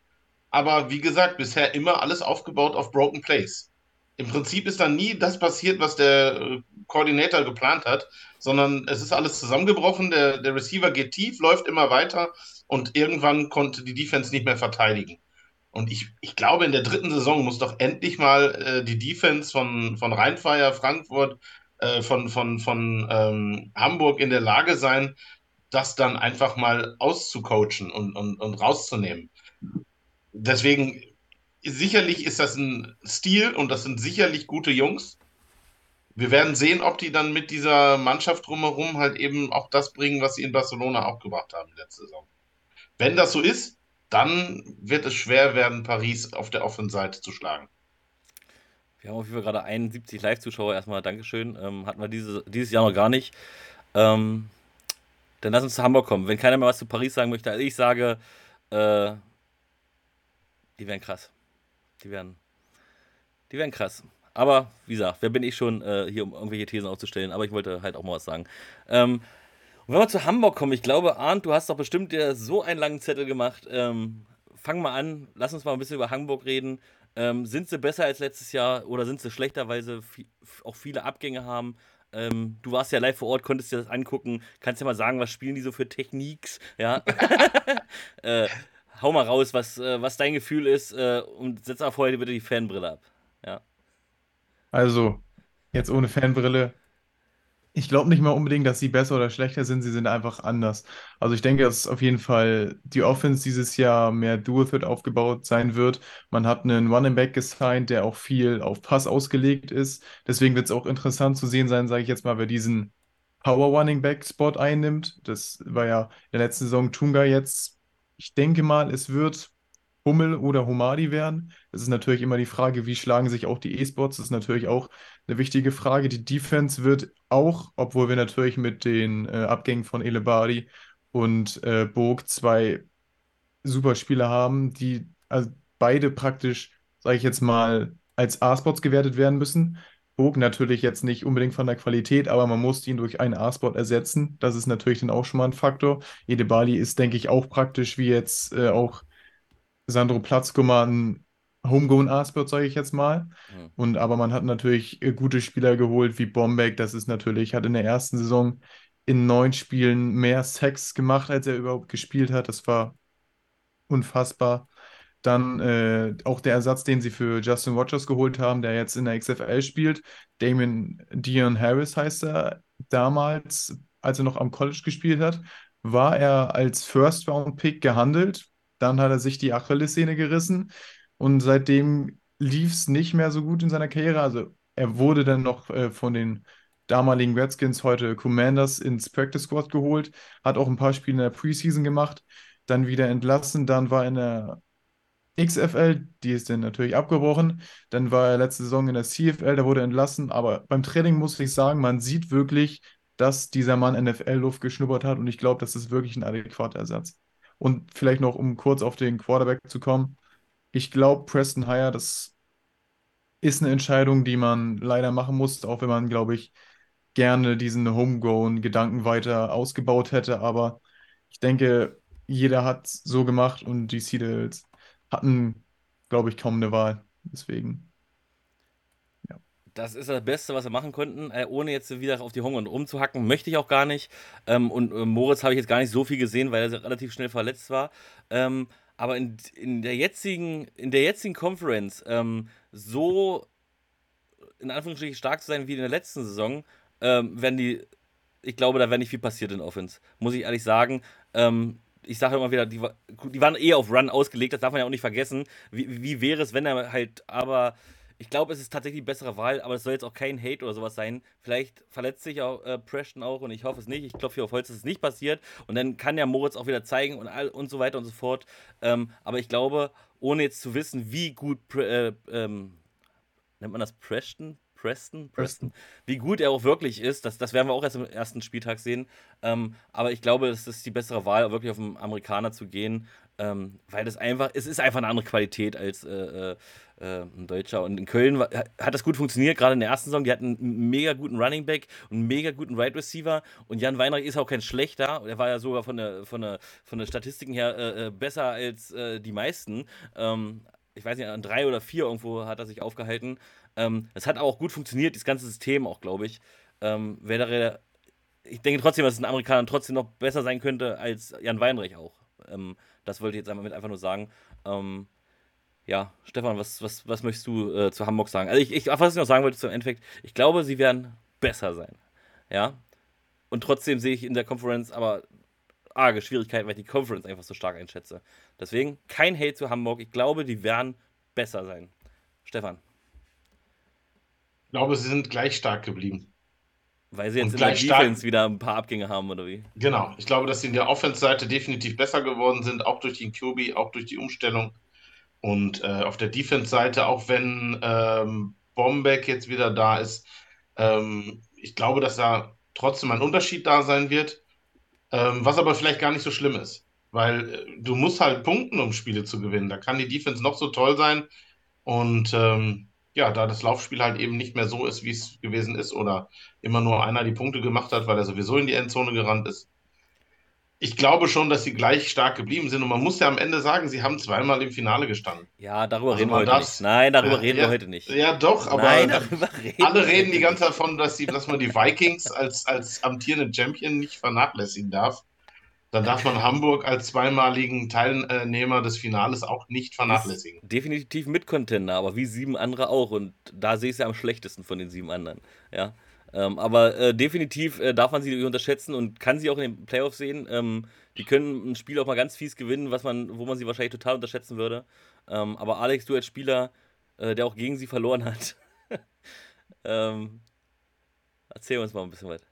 aber wie gesagt, bisher immer alles aufgebaut auf Broken Plays. Im Prinzip ist da nie das passiert, was der äh, Koordinator geplant hat, sondern es ist alles zusammengebrochen. Der, der Receiver geht tief, läuft immer weiter und irgendwann konnte die Defense nicht mehr verteidigen. Und ich, ich glaube, in der dritten Saison muss doch endlich mal äh, die Defense von, von Rheinfire, Frankfurt, äh, von, von, von ähm, Hamburg in der Lage sein, das dann einfach mal auszucoachen und, und, und rauszunehmen. Deswegen, sicherlich ist das ein Stil und das sind sicherlich gute Jungs. Wir werden sehen, ob die dann mit dieser Mannschaft drumherum halt eben auch das bringen, was sie in Barcelona auch gebracht haben letzte Saison. Wenn das so ist, dann wird es schwer werden, Paris auf der offenen Seite zu schlagen. Wir haben auf jeden Fall gerade 71 Live-Zuschauer. Erstmal Dankeschön. Ähm, hatten wir diese, dieses Jahr noch gar nicht. Ähm, dann lass uns zu Hamburg kommen. Wenn keiner mehr was zu Paris sagen möchte, also ich sage, äh, die wären krass. Die wären, die wären krass. Aber wie gesagt, wer bin ich schon äh, hier, um irgendwelche Thesen aufzustellen? Aber ich wollte halt auch mal was sagen. Ähm, und wenn wir zu Hamburg kommen, ich glaube, Arndt, du hast doch bestimmt dir so einen langen Zettel gemacht. Ähm, fang mal an, lass uns mal ein bisschen über Hamburg reden. Ähm, sind sie besser als letztes Jahr oder sind sie schlechter, weil sie auch viele Abgänge haben? Ähm, du warst ja live vor Ort, konntest dir das angucken. Kannst ja mal sagen, was spielen die so für Techniques? Ja. äh, hau mal raus, was, äh, was dein Gefühl ist äh, und setz auch vorher bitte die Fanbrille ab. Ja. Also, jetzt ohne Fanbrille. Ich glaube nicht mal unbedingt, dass sie besser oder schlechter sind, sie sind einfach anders. Also ich denke, dass auf jeden Fall die Offense dieses Jahr mehr Dual-Threat aufgebaut sein wird. Man hat einen Running Back gesigned, der auch viel auf Pass ausgelegt ist. Deswegen wird es auch interessant zu sehen sein, sage ich jetzt mal, wer diesen Power Running Back Spot einnimmt. Das war ja in der letzten Saison Tunga jetzt. Ich denke mal, es wird Hummel oder Homadi werden. Es ist natürlich immer die Frage, wie schlagen sich auch die E-Sports. Das ist natürlich auch eine wichtige Frage. Die Defense wird auch, obwohl wir natürlich mit den äh, Abgängen von Elebari und äh, Burg zwei Superspieler haben, die also beide praktisch, sage ich jetzt mal, als A-Spots gewertet werden müssen. Burg natürlich jetzt nicht unbedingt von der Qualität, aber man muss ihn durch einen A-Spot ersetzen. Das ist natürlich dann auch schon mal ein Faktor. Edebali ist, denke ich, auch praktisch wie jetzt äh, auch Sandro Platzkummer ein Homegrown A-Spot, sage ich jetzt mal. Hm. Und aber man hat natürlich äh, gute Spieler geholt wie Bombeck. Das ist natürlich, hat in der ersten Saison in neun Spielen mehr Sacks gemacht, als er überhaupt gespielt hat. Das war unfassbar. Dann äh, auch der Ersatz, den sie für Justin Rogers geholt haben, der jetzt in der XFL spielt. Damon Dion Harris heißt er. Damals, als er noch am College gespielt hat, war er als First-Round-Pick gehandelt. Dann hat er sich die Achillessehne gerissen und seitdem lief es nicht mehr so gut in seiner Karriere. Also er wurde dann noch äh, von den damaligen Redskins, heute Commanders, ins Practice Squad geholt, hat auch ein paar Spiele in der Preseason gemacht, dann wieder entlassen, dann war er in der XFL, die ist dann natürlich abgebrochen. Dann war er letzte Saison in der CFL, da wurde er entlassen. Aber beim Training muss ich sagen, man sieht wirklich, dass dieser Mann NFL-Luft geschnuppert hat und ich glaube, das ist wirklich ein adäquater Ersatz. Und vielleicht noch, um kurz auf den Quarterback zu kommen. Ich glaube, Preston Hire, das ist eine Entscheidung, die man leider machen muss, auch wenn man, glaube ich, gerne diesen Homegrown-Gedanken weiter ausgebaut hätte. Aber ich denke, jeder hat so gemacht und die Seedals hatten, glaube ich, kaum eine Wahl. Deswegen. Das ist das Beste, was wir machen konnten, äh, ohne jetzt wieder auf die Hunger rumzuhacken. Möchte ich auch gar nicht. Ähm, und äh, Moritz habe ich jetzt gar nicht so viel gesehen, weil er relativ schnell verletzt war. Ähm, aber in, in, der jetzigen, in der jetzigen Conference ähm, so in Anführungsstrichen stark zu sein wie in der letzten Saison, ähm, werden die, ich glaube, da wäre nicht viel passiert in Offense. Muss ich ehrlich sagen. Ähm, ich sage immer wieder, die, die, waren eh auf Run ausgelegt, das darf man ja auch nicht vergessen. Wie, wie wäre es, wenn er halt, aber ich glaube, es ist tatsächlich die bessere Wahl, aber es soll jetzt auch kein Hate oder sowas sein. Vielleicht verletzt sich auch äh, Preston auch und ich hoffe es nicht. Ich klopfe hier auf Holz, dass es nicht passiert. Und dann kann ja Moritz auch wieder zeigen und, all, und so weiter und so fort. Ähm, aber ich glaube, ohne jetzt zu wissen, wie gut, äh, ähm, nennt man das Preston? Preston? Preston. Wie gut er auch wirklich ist, das, das werden wir auch erst im ersten Spieltag sehen. Ähm, aber ich glaube, es ist die bessere Wahl, wirklich auf einen Amerikaner zu gehen, ähm, weil das einfach, es ist einfach eine andere Qualität als äh, äh, äh, ein Deutscher. Und in Köln war, hat das gut funktioniert, gerade in der ersten Saison. Die hatten einen mega guten Running Back und einen mega guten Wide right Receiver. Und Jan Weinreich ist auch kein schlechter. Er war ja sogar von der, von der, von der Statistiken her äh, äh besser als äh, die meisten. Ähm, ich weiß nicht, an drei oder vier irgendwo hat er sich aufgehalten. Ähm, es hat auch gut funktioniert, das ganze System auch, glaube ich. Ähm, wäre ich denke trotzdem, dass es ein Amerikaner trotzdem noch besser sein könnte als Jan Weinreich auch. Ähm, das wollte ich jetzt einfach nur sagen. Ähm, ja, Stefan, was, was, was möchtest du äh, zu Hamburg sagen? Also ich, ich, was ich noch sagen wollte zum Endeffekt, ich glaube, sie werden besser sein. Ja. Und trotzdem sehe ich in der Conference aber arge Schwierigkeiten, weil ich die Conference einfach so stark einschätze. Deswegen kein Hate zu Hamburg. Ich glaube, die werden besser sein. Stefan. Ich glaube, sie sind gleich stark geblieben. Weil sie jetzt in der Defense wieder ein paar Abgänge haben, oder wie? Genau. Ich glaube, dass sie in der Offense-Seite definitiv besser geworden sind, auch durch den QB, auch durch die Umstellung. Und äh, auf der Defense-Seite, auch wenn ähm, Bombeck jetzt wieder da ist, ähm, ich glaube, dass da trotzdem ein Unterschied da sein wird, ähm, was aber vielleicht gar nicht so schlimm ist. Weil äh, du musst halt punkten, um Spiele zu gewinnen. Da kann die Defense noch so toll sein. Und ähm, ja, da das Laufspiel halt eben nicht mehr so ist, wie es gewesen ist, oder immer nur einer die Punkte gemacht hat, weil er sowieso in die Endzone gerannt ist, ich glaube schon, dass sie gleich stark geblieben sind. Und man muss ja am Ende sagen, sie haben zweimal im Finale gestanden. Ja, darüber also reden wir heute nicht. Nein, darüber ja, reden ja, wir heute nicht. Ja, doch, aber Nein, reden alle reden die ganze Zeit davon, dass, sie, dass man die Vikings als, als amtierende Champion nicht vernachlässigen darf. Dann darf man Hamburg als zweimaligen Teilnehmer des Finales auch nicht vernachlässigen. definitiv mit Contender, aber wie sieben andere auch. Und da sehe ich es ja am schlechtesten von den sieben anderen. Ja. Ähm, aber äh, definitiv äh, darf man sie unterschätzen und kann sie auch in den Playoffs sehen. Ähm, die können ein Spiel auch mal ganz fies gewinnen, was man, wo man sie wahrscheinlich total unterschätzen würde. Ähm, aber Alex, du als Spieler, äh, der auch gegen sie verloren hat, ähm, erzähl uns mal ein bisschen was.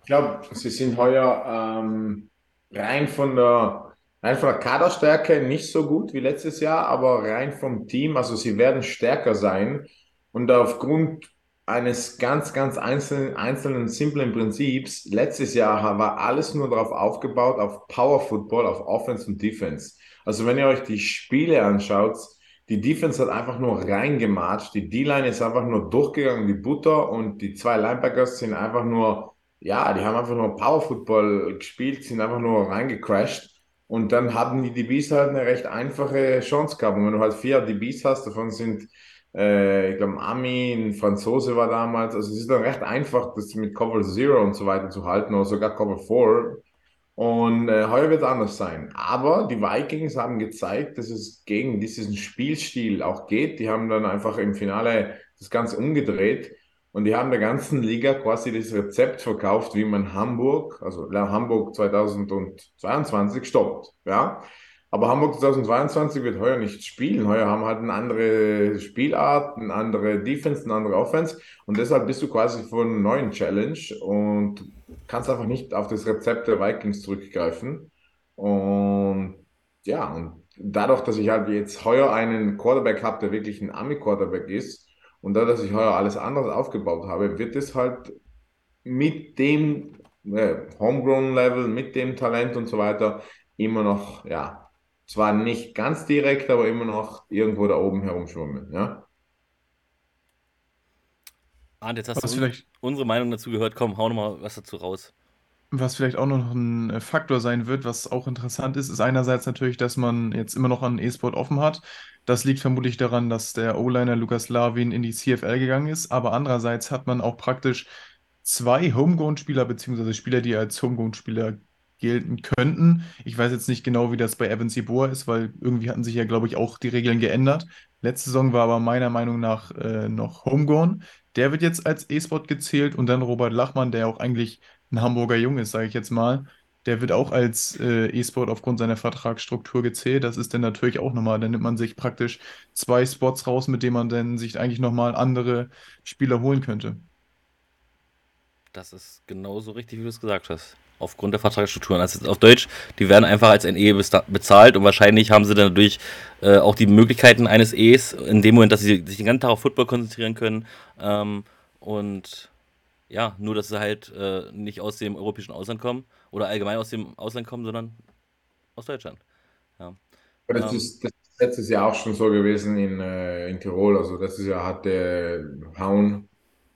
Ich glaube, sie sind heuer ähm, rein von der rein von der Kaderstärke nicht so gut wie letztes Jahr, aber rein vom Team, also sie werden stärker sein. Und aufgrund eines ganz, ganz einzelnen, einzelnen, simplen Prinzips. Letztes Jahr war alles nur darauf aufgebaut, auf Power Football, auf Offense und Defense. Also wenn ihr euch die Spiele anschaut, die Defense hat einfach nur reingematscht, die D-Line ist einfach nur durchgegangen, die Butter und die zwei Linebackers sind einfach nur, ja, die haben einfach nur Power Football gespielt, sind einfach nur reingecrashed. Und dann hatten die DBs halt eine recht einfache Chance gehabt. Und wenn du halt vier DBs hast, davon sind äh, ich glaube, Ami, ein Franzose war damals. Also es ist dann recht einfach, das mit Cover Zero und so weiter zu halten oder sogar Cover 4. Und äh, heuer wird anders sein. Aber die Vikings haben gezeigt, dass es gegen diesen Spielstil auch geht. Die haben dann einfach im Finale das Ganze umgedreht und die haben der ganzen Liga quasi das Rezept verkauft, wie man Hamburg, also Hamburg 2022 stoppt. Ja, aber Hamburg 2022 wird heuer nicht spielen. Heuer haben halt eine andere Spielart, eine andere Defense, eine andere Offense. Und deshalb bist du quasi vor einer neuen Challenge und kannst einfach nicht auf das Rezept der Vikings zurückgreifen. Und ja, und dadurch, dass ich halt jetzt heuer einen Quarterback habe, der wirklich ein Army-Quarterback ist, und da, dass ich heuer alles anderes aufgebaut habe, wird es halt mit dem äh, Homegrown-Level mit dem Talent und so weiter immer noch, ja, zwar nicht ganz direkt, aber immer noch irgendwo da oben herumschwimmen, ja. Arndt, jetzt hast Was du vielleicht, unsere Meinung dazu gehört. Komm, hau nochmal was dazu raus. Was vielleicht auch noch ein äh, Faktor sein wird, was auch interessant ist, ist einerseits natürlich, dass man jetzt immer noch an E-Sport offen hat. Das liegt vermutlich daran, dass der O-Liner Lukas Lavin in die CFL gegangen ist, aber andererseits hat man auch praktisch zwei Homegrown-Spieler, beziehungsweise Spieler, die als Homegrown-Spieler gelten könnten. Ich weiß jetzt nicht genau, wie das bei Evan Boa ist, weil irgendwie hatten sich ja, glaube ich, auch die Regeln geändert. Letzte Saison war aber meiner Meinung nach äh, noch Homegrown. Der wird jetzt als E-Sport gezählt und dann Robert Lachmann, der auch eigentlich ein Hamburger Jung ist, sage ich jetzt mal. Der wird auch als äh, E-Sport aufgrund seiner Vertragsstruktur gezählt. Das ist dann natürlich auch nochmal, dann nimmt man sich praktisch zwei Spots raus, mit denen man dann sich eigentlich nochmal andere Spieler holen könnte. Das ist genauso richtig, wie du es gesagt hast. Aufgrund der Vertragsstrukturen. Also auf Deutsch, die werden einfach als NE bezahlt und wahrscheinlich haben sie dann dadurch äh, auch die Möglichkeiten eines E's in dem Moment, dass sie sich den ganzen Tag auf Football konzentrieren können. Ähm, und ja, nur dass sie halt äh, nicht aus dem europäischen Ausland kommen oder allgemein aus dem Ausland kommen, sondern aus Deutschland. Ja. Das Ähm, ist, das ist letztes Jahr auch schon so gewesen in, äh, in Tirol. Also letztes Jahr hat der Haun,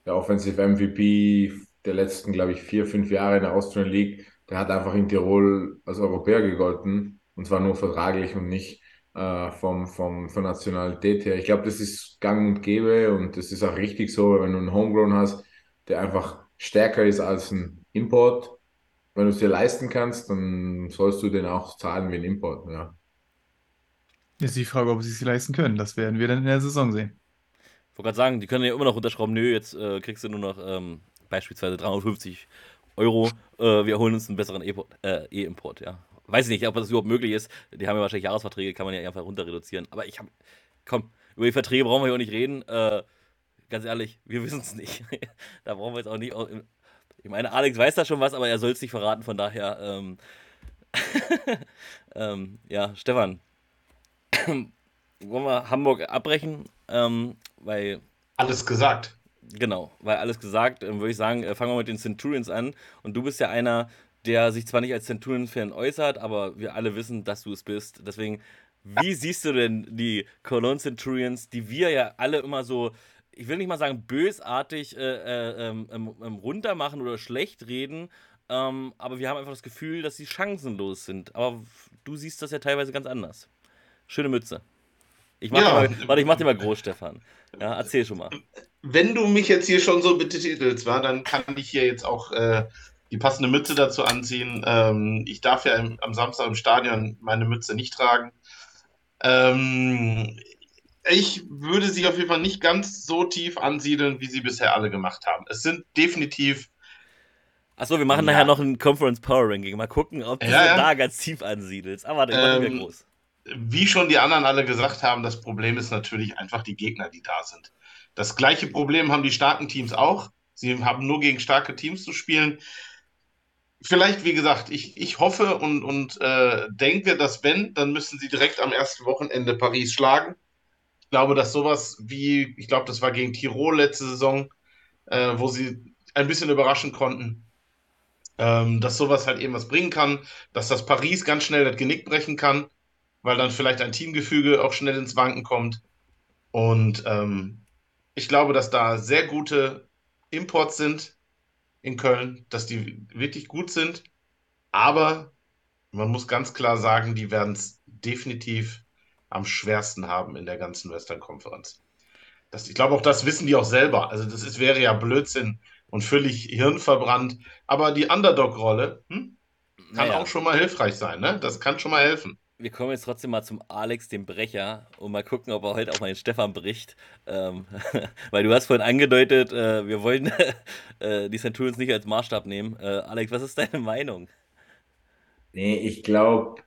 der Offensive MVP der letzten, glaube ich, vier, fünf Jahre in der Austrian League, der hat einfach in Tirol als Europäer gegolten. Und zwar nur vertraglich und nicht äh, vom, vom, von Nationalität her. Ich glaube, das ist gang und gäbe und das ist auch richtig so, wenn du einen Homegrown hast, der einfach stärker ist als ein Import. Wenn du es dir leisten kannst, dann sollst du den auch zahlen wie ein Import. Ja. Ist die Frage, ob sie es sich leisten können. Das werden wir dann in der Saison sehen. Ich wollte gerade sagen, die können ja immer noch runterschrauben. Nö, jetzt äh, kriegst du nur noch ähm, beispielsweise 350 Euro. Äh, wir holen uns einen besseren E-Import, äh, E-Import, ja. Weiß ich nicht, ob das überhaupt möglich ist. Die haben ja wahrscheinlich Jahresverträge, kann man ja einfach runter reduzieren. Aber ich habe, komm, über die Verträge brauchen wir ja auch nicht reden. Äh, ganz ehrlich, wir wissen es nicht. da brauchen wir jetzt auch nicht. Ich meine, Alex weiß da schon was, aber er soll es nicht verraten. Von daher, ähm, ähm, ja, Stefan, wollen wir Hamburg abbrechen? Ähm, weil Alles gesagt. Genau, weil alles gesagt, ähm, würde ich sagen, äh, fangen wir mit den Centurions an. Und du bist ja einer, der sich zwar nicht als Centurion-Fan äußert, aber wir alle wissen, dass du es bist. Deswegen, wie siehst du denn die Cologne Centurions, die wir ja alle immer so, ich will nicht mal sagen bösartig äh, äh, ähm, ähm, ähm, runtermachen oder schlecht reden, ähm, aber wir haben einfach das Gefühl, dass sie chancenlos sind. Aber du siehst das ja teilweise ganz anders. Schöne Mütze. Ich mach Ja, mal, warte, ich mach dir mal groß, Stefan. Ja, erzähl schon mal. wenn du mich jetzt hier schon so betitelst, war, dann kann ich hier jetzt auch äh, die passende Mütze dazu anziehen. Ähm, ich darf ja im, am Samstag im Stadion meine Mütze nicht tragen. Ähm, ich würde sie auf jeden Fall nicht ganz so tief ansiedeln, wie sie bisher alle gemacht haben. Es sind definitiv, Achso, wir machen Ja. nachher noch ein Conference Power Ranking. Mal gucken, ob du Ja, da ganz tief ansiedelst. Aber der machen wir Ähm, groß. wie schon die anderen alle gesagt haben, das Problem ist natürlich einfach die Gegner, die da sind. Das gleiche Problem haben die starken Teams auch. Sie haben nur gegen starke Teams zu spielen. Vielleicht, wie gesagt, ich, ich hoffe und, und äh, denke, dass wenn, dann müssen sie direkt am ersten Wochenende Paris schlagen. Ich glaube, dass sowas wie, ich glaube, das war gegen Tirol letzte Saison, äh, wo sie ein bisschen überraschen konnten, ähm, dass sowas halt eben was bringen kann, dass das Paris ganz schnell das Genick brechen kann, weil dann vielleicht ein Teamgefüge auch schnell ins Wanken kommt. Und ähm, ich glaube, dass da sehr gute Imports sind in Köln, dass die wirklich gut sind. Aber man muss ganz klar sagen, die werden es definitiv am schwersten haben in der ganzen Western Conference. Das, ich glaube, auch das wissen die auch selber. Also das ist, wäre ja Blödsinn und völlig hirnverbrannt. Aber die Underdog-Rolle hm, kann Naja, auch schon mal hilfreich sein. Ne? Das kann schon mal helfen. wir kommen jetzt trotzdem mal zum Alex, dem Brecher, und mal gucken, ob er heute auch mal den Stefan bricht. Ähm, weil du hast vorhin angedeutet, äh, wir wollen äh, die Centurions nicht als Maßstab nehmen. Äh, Alex, was ist deine Meinung? Nee, ich glaube,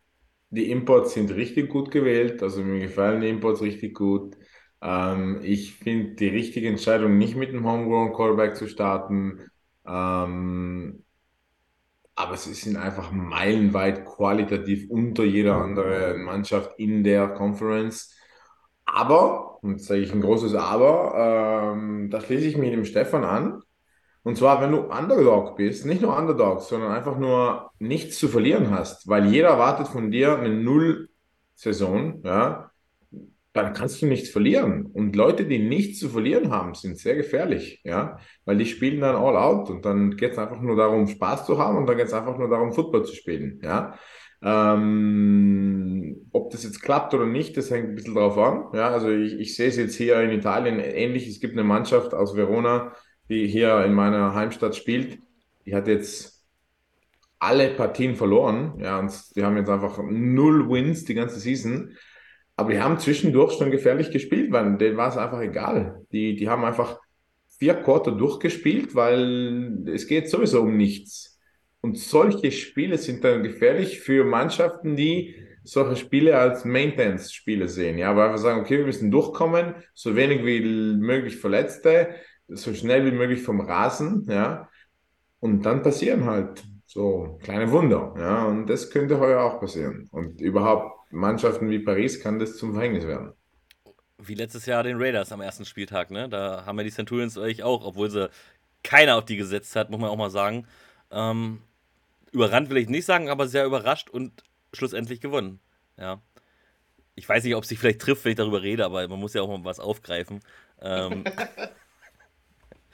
die Imports sind richtig gut gewählt. Also mir gefallen die Imports richtig gut. Ähm, ich finde die richtige Entscheidung, nicht mit einem Homegrown Quarterback zu starten. Ähm, aber sie sind einfach meilenweit qualitativ unter jeder anderen Mannschaft in der Conference. Aber, und sage ich ein großes Aber, ähm, da schließe ich mich dem Stefan an. Und zwar, wenn du Underdog bist, nicht nur Underdog, sondern einfach nur nichts zu verlieren hast, weil jeder erwartet von dir eine Null-Saison, ja, dann kannst du nichts verlieren. Und Leute, die nichts zu verlieren haben, sind sehr gefährlich, ja, weil die spielen dann all out und dann geht es einfach nur darum, Spaß zu haben und dann geht es einfach nur darum, Football zu spielen, ja. Ähm, ob das jetzt klappt oder nicht, das hängt ein bisschen drauf an. Ja, also ich, ich sehe es jetzt hier in Italien ähnlich. Es gibt eine Mannschaft aus Verona, die hier in meiner Heimstadt spielt. Die hat jetzt alle Partien verloren. Ja, und die haben jetzt einfach null Wins die ganze Season. Aber die haben zwischendurch schon gefährlich gespielt, weil denen war es einfach egal. Die, die haben einfach vier Quarter durchgespielt, weil es geht sowieso um nichts. Und solche Spiele sind dann gefährlich für Mannschaften, die solche Spiele als Maintenance-Spiele sehen. Ja, weil wir sagen, okay, wir müssen durchkommen, so wenig wie möglich Verletzte, so schnell wie möglich vom Rasen, ja. Und dann passieren halt so kleine Wunder, ja. Und das könnte heuer auch passieren. Und überhaupt Mannschaften wie Paris kann das zum Verhängnis werden. Wie letztes Jahr den Raiders am ersten Spieltag, ne? Da haben wir die Centurions eigentlich auch, obwohl sie keiner auf die gesetzt hat, muss man auch mal sagen. Ähm, überrannt will ich nicht sagen, aber sehr überrascht und schlussendlich gewonnen. Ja. Ich weiß nicht, ob es sich vielleicht trifft, wenn ich darüber rede, aber man muss ja auch mal was aufgreifen. Ähm,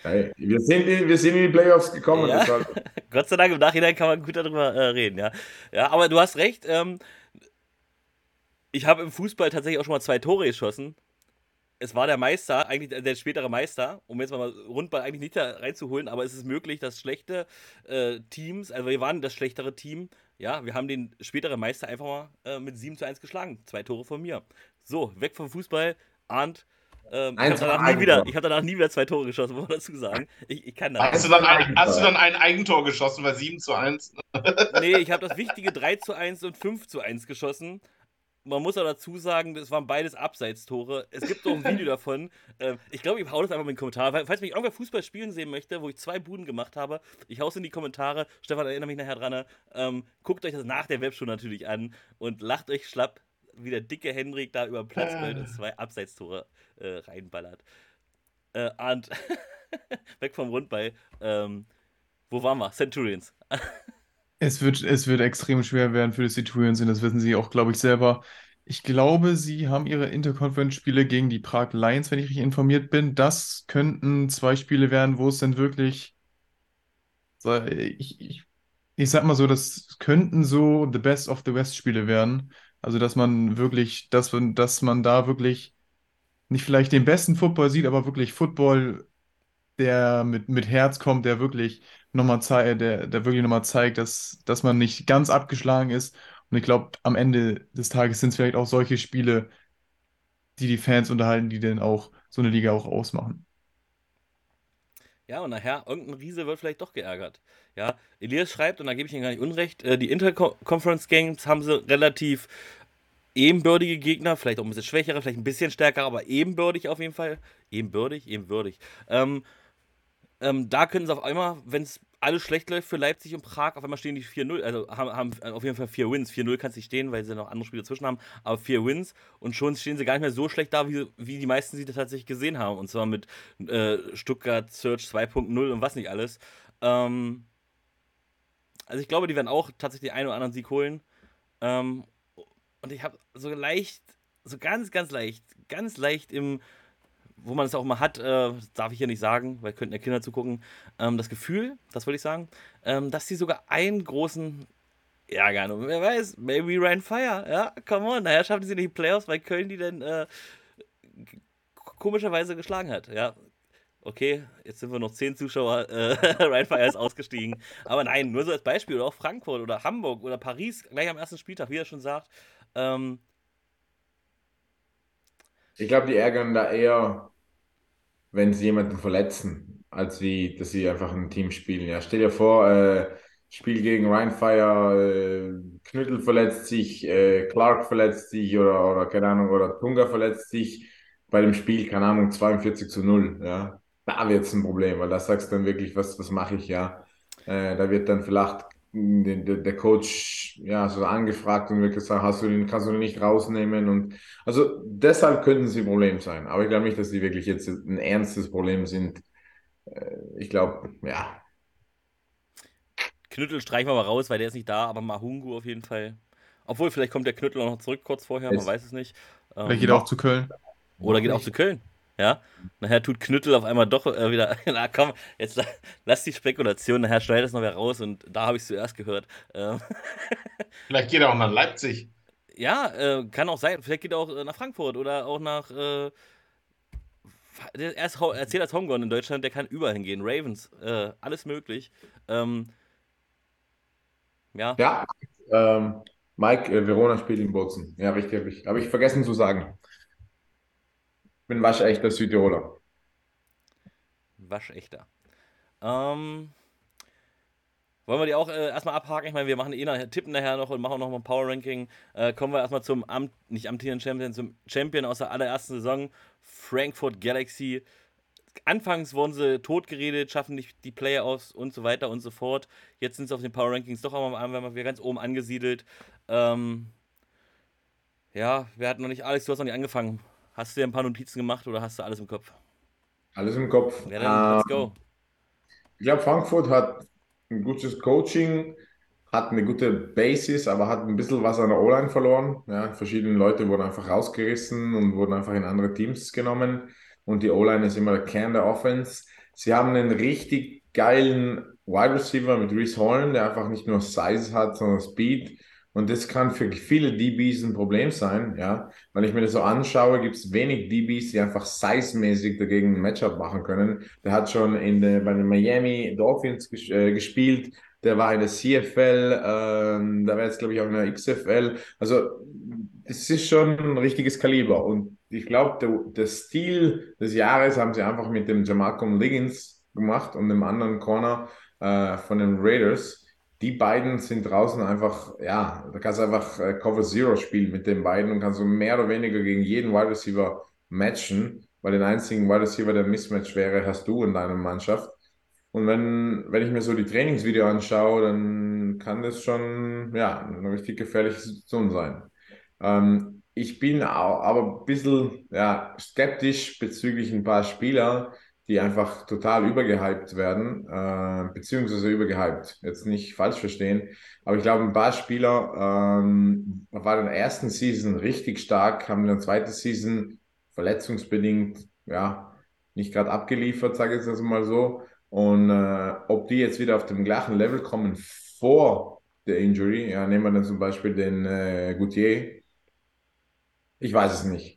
Hey, wir, sind in, wir sind in die Playoffs gekommen. Ja. Gott sei Dank, im Nachhinein kann man gut darüber äh, reden, ja. Ja, aber du hast recht. Ähm, ich habe im Fußball tatsächlich auch schon mal zwei Tore geschossen. Es war der Meister, eigentlich der spätere Meister, um jetzt mal Rundball eigentlich nicht da reinzuholen, aber es ist möglich, dass schlechte äh, Teams, also wir waren das schlechtere Team, ja, wir haben den späteren Meister einfach mal äh, mit 7 zu 1 geschlagen. Zwei Tore von mir. So, weg vom Fußball, ahnt ähm, ich habe danach, nie wieder, hab danach nie wieder zwei Tore geschossen, muss man dazu sagen. Ich, ich kann das. Hast du, dann ein, hast du dann ein Eigentor geschossen bei 7 zu 1? nee, ich habe das wichtige 3 zu 1 und 5 zu 1 geschossen. Man muss auch dazu sagen, das waren beides Abseitstore. Es gibt auch ein Video davon. Ähm, ich glaube, ich hau das einfach in den Kommentar. Falls mich irgendwer Fußball spielen sehen möchte, wo ich zwei Buden gemacht habe, ich hau's in die Kommentare. Stefan, erinnere mich nachher dran. Ähm, guckt euch das nach der Webshow natürlich an und lacht euch schlapp wie der dicke Hendrik da über Platz äh. und zwei Abseitstore äh, reinballert. Äh, und weg vom Rundball. Ähm, wo waren wir? Centurions. es, wird, es wird extrem schwer werden für die Centurions und das wissen sie auch, glaube ich, selber. Ich glaube, sie haben ihre Interconference-Spiele gegen die Prag Lions, wenn ich richtig informiert bin. Das könnten zwei Spiele werden, wo es dann wirklich. Ich, ich, ich sag mal so, das könnten so The Best of the West-Spiele werden. Also, dass man wirklich, dass, dass man da wirklich nicht vielleicht den besten Football sieht, aber wirklich Football, der mit, mit Herz kommt, der wirklich nochmal zeigt, der, der wirklich nochmal zeigt, dass, dass man nicht ganz abgeschlagen ist. Und ich glaube, am Ende des Tages sind es vielleicht auch solche Spiele, die die Fans unterhalten, die dann auch so eine Liga auch ausmachen. Ja, und nachher, irgendein Riese wird vielleicht doch geärgert. Ja, Elias schreibt, und da gebe ich ihm gar nicht unrecht, äh, die Interconference Games haben sie relativ ebenbürtige Gegner, vielleicht auch ein bisschen schwächere, vielleicht ein bisschen stärker, aber ebenbürdig auf jeden Fall. Ebenbürdig, ebenbürdig. Ähm, ähm, da können sie auf einmal, wenn es alles schlecht läuft für Leipzig und Prag, auf einmal stehen die 4-0, also haben, haben auf jeden Fall 4 Wins. 4-0 kann es nicht stehen, weil sie noch andere Spiele dazwischen haben, aber 4 Wins und schon stehen sie gar nicht mehr so schlecht da, wie, wie die meisten sie tatsächlich gesehen haben. Und zwar mit äh, Stuttgart Search 2.0 und was nicht alles. Ähm, also ich glaube, die werden auch tatsächlich den einen oder anderen Sieg holen. Ähm, und ich habe so leicht, so ganz, ganz leicht, ganz leicht im, wo man es auch mal hat, äh, darf ich hier nicht sagen, weil könnten ja Kinder zugucken, ähm, das Gefühl, das würde ich sagen, ähm, dass die sogar einen großen Ärger haben. Wer weiß, maybe Ryan Fire, ja, come on, naja, schaffen sie nicht die Playoffs, weil Köln die denn äh, komischerweise geschlagen hat, ja. Okay, jetzt sind wir noch zehn Zuschauer, äh, Ryan Fire ist ausgestiegen. Aber nein, nur so als Beispiel, oder auch Frankfurt oder Hamburg oder Paris, gleich am ersten Spieltag, wie er schon sagt, ähm, ich glaube, die ärgern da eher, wenn sie jemanden verletzen, als wie, dass sie einfach ein Team spielen. Ja, stell dir vor, äh, Spiel gegen Rheinfire, äh, Knüttel verletzt sich, äh, Clark verletzt sich oder, oder keine Ahnung, oder Tunga verletzt sich bei dem Spiel, keine Ahnung, 42 zu 0. Ja, da wird es ein Problem, weil da sagst du dann wirklich, was, was mache ich, ja. Äh, da wird dann vielleicht den, der, der Coach ja so angefragt und wird gesagt, hast du den, kannst du den nicht rausnehmen und also deshalb könnten sie ein Problem sein. Aber ich glaube nicht, dass sie wirklich jetzt ein ernstes Problem sind. äh, ich glaube, ja. Knüttel streichen wir mal raus, weil der ist nicht da, aber Mahungu auf jeden Fall. Obwohl, vielleicht kommt der Knüttel auch noch zurück kurz vorher, man Es- weiß es nicht. Vielleicht Ähm, geht er auch zu Köln. oder geht auch zu Köln. Ja, nachher tut Knüttel auf einmal doch äh, wieder. Na komm, jetzt la- lass die Spekulation, nachher schneidet es noch wer raus und da habe ich es zuerst gehört. Ähm, Vielleicht geht er auch nach Leipzig. ja, äh, kann auch sein. Vielleicht geht er auch äh, nach Frankfurt oder auch nach. Äh, der er ist erzählt als Homegrown in Deutschland, der kann überall hingehen. Ravens, äh, alles möglich. Ähm, ja, Ja, ähm, Mike, äh, Verona spielt in Bozen. Ja, richtig, habe ich, hab ich vergessen zu sagen. Bin waschechter Südtiroler. waschechter. Ähm, wollen wir die auch äh, erstmal abhaken? Ich meine, wir machen eh nachher, tippen nachher noch und machen noch mal ein Power Ranking. Äh, kommen wir erstmal zum Amt, nicht amtierenden Champion, zum Champion aus der allerersten Saison, Frankfurt Galaxy. Anfangs wurden sie totgeredet, schaffen nicht die Playoffs und so weiter und so fort. Jetzt sind sie auf den Power Rankings doch einmal wieder ganz oben angesiedelt. Ähm, ja, wir hatten noch nicht, Alex, du hast noch nicht angefangen. Hast du dir ein paar Notizen gemacht oder hast du alles im Kopf? Alles im Kopf. Ja, dann let's Ähm, go. Ich glaube, Frankfurt hat ein gutes Coaching, hat eine gute Basis, aber hat ein bisschen was an der O-Line verloren. Ja, verschiedene Leute wurden einfach rausgerissen und wurden einfach in andere Teams genommen. Und die O-Line ist immer der Kern der Offense. Sie haben einen richtig geilen Wide Receiver mit Reese Horn, der einfach nicht nur Size hat, sondern Speed. Und das kann für viele DBs ein Problem sein, ja. Wenn ich mir das so anschaue, gibt es wenig DBs, die einfach size-mäßig dagegen ein Matchup machen können. Der hat schon in der, bei den Miami Dolphins ges äh, gespielt, der war in der CFL, ähm, da war jetzt, glaube ich, auch in der XFL. Also, es ist schon ein richtiges Kaliber. Und ich glaube, der, der Stil des Jahres haben sie einfach mit dem Jamalcolm Liggins gemacht und dem anderen Corner äh, von den Raiders. Die beiden sind draußen einfach, ja, da kannst du einfach äh, Cover Zero spielen mit den beiden und kannst du mehr oder weniger gegen jeden Wide Receiver matchen, weil den einzigen Wide Receiver, der Mismatch wäre, hast du in deiner Mannschaft. Und wenn, wenn ich mir so die Trainingsvideo anschaue, dann kann das schon, ja, eine richtig gefährliche Situation sein. Ähm, ich bin aber ein bisschen, ja, skeptisch bezüglich ein paar Spieler, die einfach total übergehypt werden, äh, beziehungsweise übergehypt. Jetzt nicht falsch verstehen, aber ich glaube, ein paar Spieler ähm, waren in der ersten Season richtig stark, haben in der zweiten Season verletzungsbedingt, ja, nicht gerade abgeliefert, sage ich jetzt mal so. Und äh, ob die jetzt wieder auf dem gleichen Level kommen vor der Injury, ja, nehmen wir dann zum Beispiel den äh, Gutier, ich weiß es nicht.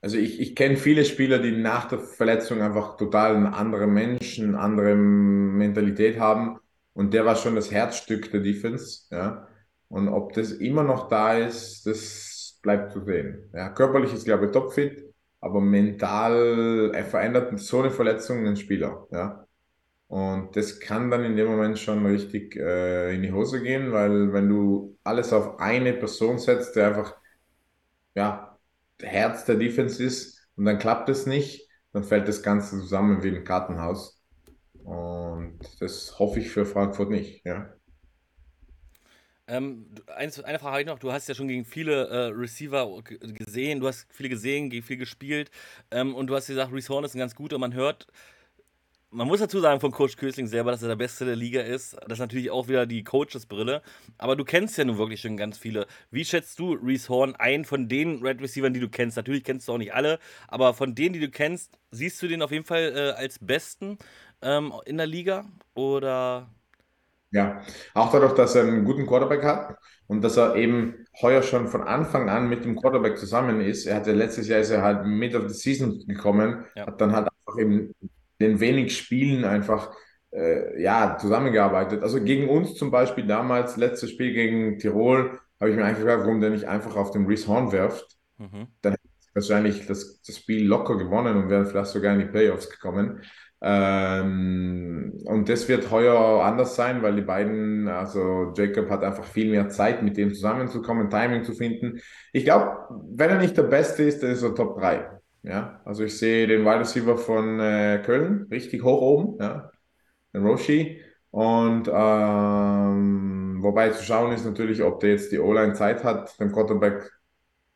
Also ich, ich kenne viele Spieler, die nach der Verletzung einfach total eine andere Menschen, andere Mentalität haben. Und der war schon das Herzstück der Defense, ja. Und ob das immer noch da ist, das bleibt zu sehen. Ja, körperlich ist, glaube ich, topfit, aber mental, er verändert so eine Verletzung einen Spieler, ja. Und das kann dann in dem Moment schon richtig äh, in die Hose gehen, weil wenn du alles auf eine Person setzt, der einfach, ja, Herz der Defense ist und dann klappt es nicht, dann fällt das Ganze zusammen wie ein Kartenhaus. Und das hoffe ich für Frankfurt nicht, ja. Ähm, eins, eine Frage habe ich noch. Du hast ja schon gegen viele äh, Receiver gesehen, du hast viele gesehen, gegen viel gespielt ähm, und du hast gesagt, Reese Horn ist ein ganz guter. Man hört, man muss dazu sagen von Coach Kösling selber, dass er der Beste der Liga ist. Das ist natürlich auch wieder die Coaches-Brille. Aber du kennst ja nun wirklich schon ganz viele. Wie schätzt du Reese Horn ein von den Red Receivern, die du kennst? Natürlich kennst du auch nicht alle, aber von denen, die du kennst, siehst du den auf jeden Fall äh, als Besten ähm, in der Liga? Oder Ja, auch dadurch, dass er einen guten Quarterback hat und dass er eben heuer schon von Anfang an mit dem Quarterback zusammen ist. Er hatte letztes Jahr ist er halt mid of the season gekommen, Ja. hat dann halt einfach eben den wenig Spielen einfach äh, ja zusammengearbeitet. Also gegen uns zum Beispiel damals, letztes Spiel gegen Tirol, habe ich mir eigentlich gefragt, warum der nicht einfach auf den Reese Horn wirft. mhm. wahrscheinlich das, das Spiel locker gewonnen und wären vielleicht sogar in die Playoffs gekommen. Ähm, und das wird heuer anders sein, weil die beiden, also Jacob hat einfach viel mehr Zeit, mit dem zusammenzukommen, Timing zu finden. Ich glaube, wenn er nicht der Beste ist, dann ist er Top 3. Ja, also ich sehe den Wide Receiver von äh, Köln richtig hoch oben, ja, den Roshi. Und ähm, wobei zu schauen ist natürlich, ob der jetzt die O-Line Zeit hat, dem Quarterback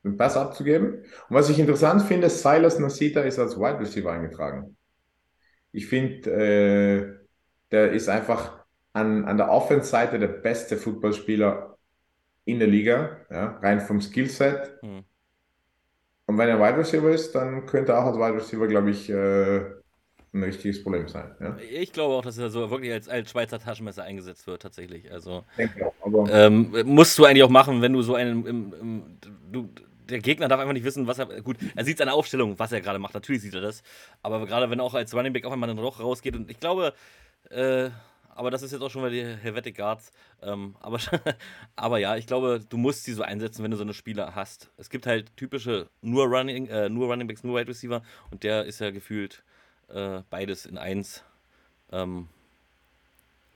einen Pass abzugeben. Und was ich interessant finde, Silas Nasita ist als Wide Receiver eingetragen. Ich finde, äh, der ist einfach an, an der Offense-Seite der beste Footballspieler in der Liga, ja, rein vom Skillset. Hm. Und wenn er Wide Receiver ist, dann könnte er auch als Wide Receiver, glaube ich, äh, ein richtiges Problem sein. Ja? Ich glaube auch, dass er so wirklich als, als Schweizer Taschenmesser eingesetzt wird, tatsächlich. Also Denke auch, ähm, musst du eigentlich auch machen, wenn du so einen. Im, im, du, der Gegner darf einfach nicht wissen, was er. Gut, er sieht seine Aufstellung, was er gerade macht. Natürlich sieht er das. Aber gerade wenn er auch als Running Back auch einmal dann doch rausgeht und ich glaube, äh, aber das ist jetzt auch schon mal die Helvetic Guards. Ähm, aber, aber ja, ich glaube, du musst sie so einsetzen, wenn du so eine Spieler hast. Es gibt halt typische nur Running, äh, nur Running Backs, nur Wide Receiver und der ist ja gefühlt äh, beides in eins. Ähm,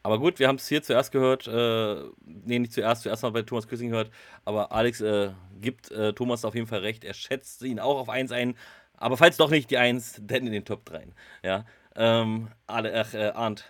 aber gut, wir haben es hier zuerst gehört, äh, nee, nicht zuerst, zuerst mal bei Thomas Küssing gehört, aber Alex äh, gibt äh, Thomas auf jeden Fall recht, er schätzt ihn auch auf 1 ein, aber falls doch nicht die 1, dann in den Top 3. Ja, ähm, ach, äh, Arndt,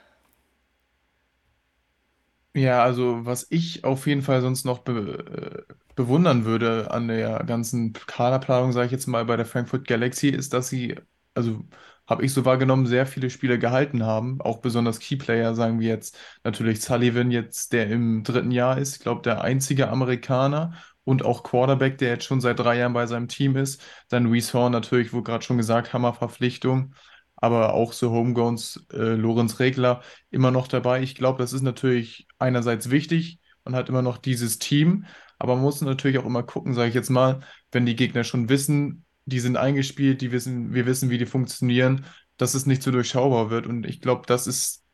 Ja, also was ich auf jeden Fall sonst noch be äh, bewundern würde an der ganzen Kaderplanung, sage ich jetzt mal, bei der Frankfurt Galaxy, ist, dass sie, also habe ich so wahrgenommen, sehr viele Spieler gehalten haben, auch besonders Keyplayer, sagen wir jetzt natürlich Sullivan jetzt, der im dritten Jahr ist, ich glaube, der einzige Amerikaner und auch Quarterback, der jetzt schon seit drei Jahren bei seinem Team ist. Dann Reese Horn natürlich, wo gerade schon gesagt, Hammerverpflichtung aber auch so Homegrowns, äh, Lorenz Regler immer noch dabei. Ich glaube, das ist natürlich einerseits wichtig, man hat immer noch dieses Team, aber man muss natürlich auch immer gucken, sage ich jetzt mal, wenn die Gegner schon wissen, die sind eingespielt, die wissen, wir wissen, wie die funktionieren, dass es nicht so durchschaubar wird. Und ich glaube, das ist,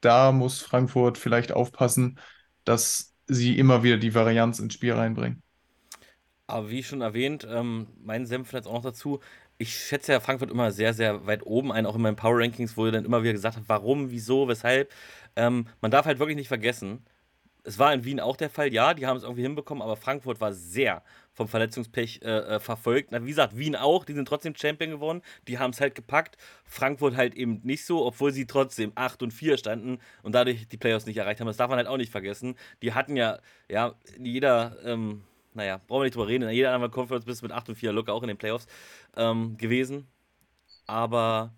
da muss Frankfurt vielleicht aufpassen, dass sie immer wieder die Varianz ins Spiel reinbringen. aber wie schon erwähnt, ähm, mein Senf jetzt auch noch dazu, ich schätze ja Frankfurt immer sehr, sehr weit oben ein, auch in meinen Power Rankings, wo ihr dann immer wieder gesagt habt, warum, wieso, weshalb. Ähm, man darf halt wirklich nicht vergessen, es war in Wien auch der Fall, ja, die haben es irgendwie hinbekommen, aber Frankfurt war sehr vom Verletzungspech äh, äh, verfolgt. Na, wie gesagt, Wien auch, die sind trotzdem Champion geworden, die haben es halt gepackt. Frankfurt halt eben nicht so, obwohl sie trotzdem 8 und 4 standen und dadurch die Playoffs nicht erreicht haben. Das darf man halt auch nicht vergessen. Die hatten ja, ja, jeder, ähm, naja, brauchen wir nicht drüber reden, in jeder anderen Conference bist du mit 8 und 4 locker auch in den Playoffs ähm, gewesen. Aber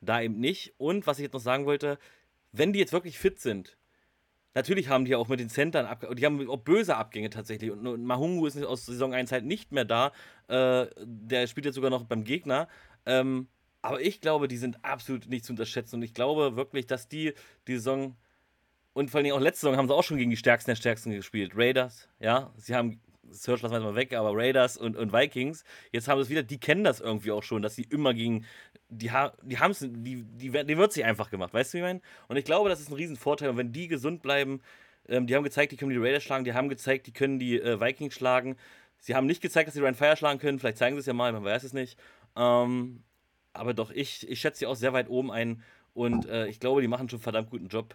da eben nicht. Und was ich jetzt noch sagen wollte, wenn die jetzt wirklich fit sind, Natürlich haben die auch mit den Centern, ab, die haben auch böse Abgänge tatsächlich. Und, und Mahungu ist aus Saison 1 halt nicht mehr da. Äh, der spielt jetzt sogar noch beim Gegner. Ähm, aber ich glaube, die sind absolut nicht zu unterschätzen. Und ich glaube wirklich, dass die die Saison und vor allem auch letzte Saison haben sie auch schon gegen die Stärksten der Stärksten gespielt. Raiders, ja. Sie haben, Search lassen wir jetzt mal weg, aber Raiders und, und Vikings, jetzt haben sie es wieder, die kennen das irgendwie auch schon, dass sie immer gegen, die, die haben es, die, die, die wird sich einfach gemacht, weißt du, wie ich meine? Und ich glaube, das ist ein Riesenvorteil. Und wenn die gesund bleiben, ähm, die haben gezeigt, die können die Raiders schlagen, die haben gezeigt, die können die äh, Vikings schlagen. Sie haben nicht gezeigt, dass sie Ryan Fire schlagen können, vielleicht zeigen sie es ja mal, man weiß es nicht. Ähm, aber doch, ich, ich schätze sie auch sehr weit oben ein und äh, ich glaube, die machen schon einen verdammt guten Job.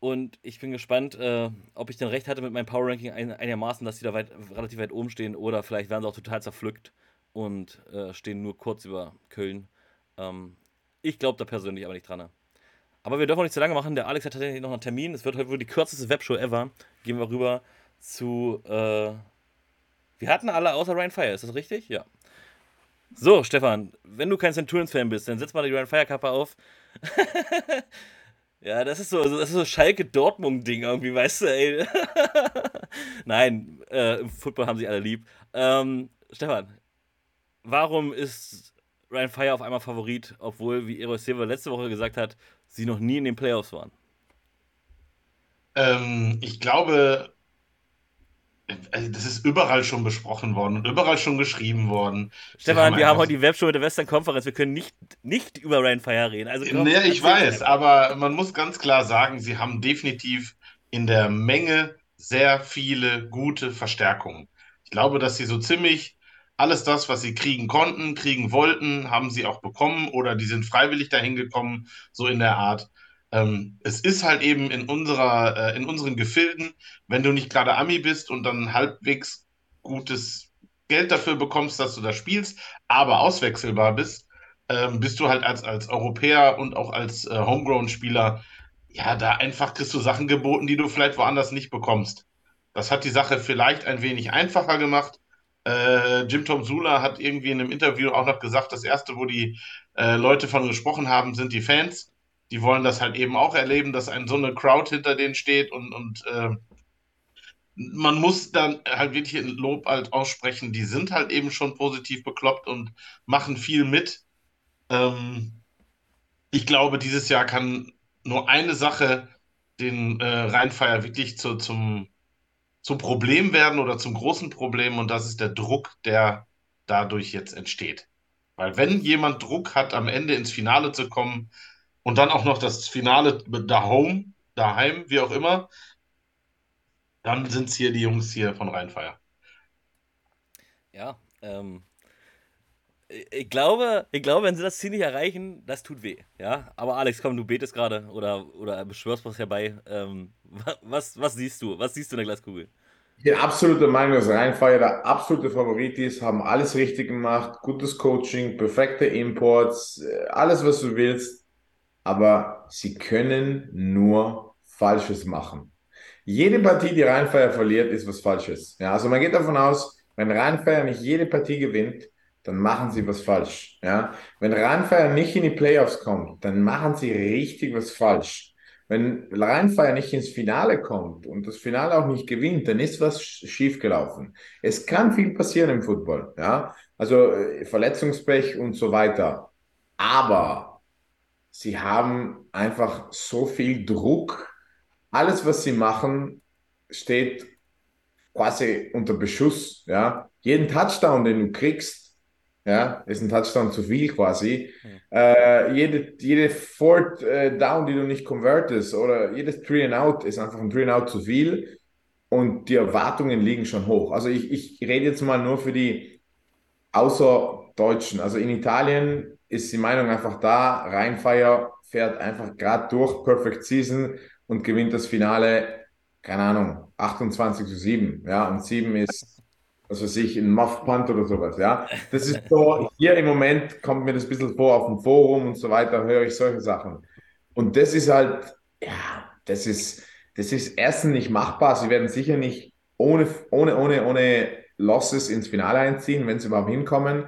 Und ich bin gespannt, äh, ob ich denn recht hatte mit meinem Power Ranking ein, einigermaßen, dass die da weit, relativ weit oben stehen. Oder vielleicht werden sie auch total zerpflückt und äh, stehen nur kurz über Köln. Ähm, ich glaube da persönlich aber nicht dran. ne? Aber wir dürfen auch nicht zu lange machen. Der Alex hat tatsächlich noch einen Termin. Es wird heute wohl die kürzeste Webshow ever. Gehen wir rüber zu. Äh, wir hatten alle außer Ryan Fire, ist das richtig? Ja. So, Stefan, wenn du kein Centurions-Fan bist, dann setz mal die Ryan Fire-Kappe auf. Ja, das ist so, das ist so Schalke-Dortmund-Ding irgendwie, weißt du, ey. Nein, äh, im Football haben sie alle lieb. Ähm, Stefan, warum ist Ryan Fire auf einmal Favorit, obwohl, wie Eros Silva letzte Woche gesagt hat, sie noch nie in den Playoffs waren? Ähm, ich glaube, also das ist überall schon besprochen worden und überall schon geschrieben worden. Stefan, wir haben heute die Webshow mit der Western Conference. Wir können nicht, nicht über Ryan Fire reden. Also komm, Nee, ich weiß, aber man muss ganz klar sagen, sie haben definitiv in der Menge sehr viele gute Verstärkungen. Ich glaube, dass sie so ziemlich alles das, was sie kriegen konnten, kriegen wollten, haben sie auch bekommen oder die sind freiwillig dahin gekommen, so in der Art. Ähm, es ist halt eben in unserer, äh, in unseren Gefilden, wenn du nicht gerade Ami bist und dann halbwegs gutes Geld dafür bekommst, dass du da spielst, aber auswechselbar bist, ähm, bist du halt als, als Europäer und auch als äh, Homegrown-Spieler, ja, da einfach kriegst du Sachen geboten, die du vielleicht woanders nicht bekommst. Das hat die Sache vielleicht ein wenig einfacher gemacht. Äh, Jim Tom Sula hat irgendwie in einem Interview auch noch gesagt, das erste, wo die äh, Leute von gesprochen haben, sind die Fans. Die wollen das halt eben auch erleben, dass ein so eine Crowd hinter denen steht und, und äh, man muss dann halt wirklich ein Lob halt aussprechen. Die sind halt eben schon positiv bekloppt und machen viel mit. Ähm, ich glaube, dieses Jahr kann nur eine Sache den äh, Rheinfeier wirklich zu, zum, zum Problem werden oder zum großen Problem und das ist der Druck, der dadurch jetzt entsteht. Weil wenn jemand Druck hat, am Ende ins Finale zu kommen und dann auch noch das Finale daheim, daheim, wie auch immer, dann sind es hier die Jungs hier von Rheinfeier. Ja, ähm, ich glaube, ich glaube, wenn sie das Ziel nicht erreichen, das tut weh. Ja, aber Alex, komm, du betest gerade oder, oder beschwörst was herbei. Ähm, was, was siehst du? Was siehst du in der Glaskugel? Ich bin absoluter Meinung, dass Rheinfeier der absolute Favorit ist, haben alles richtig gemacht, gutes Coaching, perfekte Imports, äh, alles, was du willst, aber sie können nur Falsches machen. Jede Partie, die Rheinfeier verliert, ist was Falsches. Ja, also man geht davon aus, wenn Rheinfeier nicht jede Partie gewinnt, dann machen sie was falsch. Ja? Wenn Rheinfeier nicht in die Playoffs kommt, dann machen sie richtig was falsch. Wenn Rheinfeier nicht ins Finale kommt und das Finale auch nicht gewinnt, dann ist was schiefgelaufen. Es kann viel passieren im Football, ja, also äh, Verletzungspech und so weiter. Aber sie haben einfach so viel Druck. Alles, was sie machen, steht quasi unter Beschuss, ja. Jeden Touchdown, den du kriegst, ja, ist ein Touchdown zu viel quasi. Mhm. Äh, jede, jede Fourth äh, Down, die du nicht convertest oder jedes Three and Out ist einfach ein Three and Out zu viel und die Erwartungen liegen schon hoch. Also ich, ich rede jetzt mal nur für die Außerdeutschen. Also in Italien ist die Meinung einfach da, Rheinfeier fährt einfach gerade durch, Perfect Season und gewinnt das Finale, keine Ahnung, 28 zu 7. Ja, und 7 ist was weiß ich, ein Muff Punt oder sowas, ja. Das ist so, hier im Moment kommt mir das ein bisschen vor auf dem Forum und so weiter, höre ich solche Sachen. Und das ist halt, ja, das ist, das ist erstens nicht machbar. Sie werden sicher nicht ohne, ohne, ohne, ohne Losses ins Finale einziehen, wenn sie überhaupt hinkommen.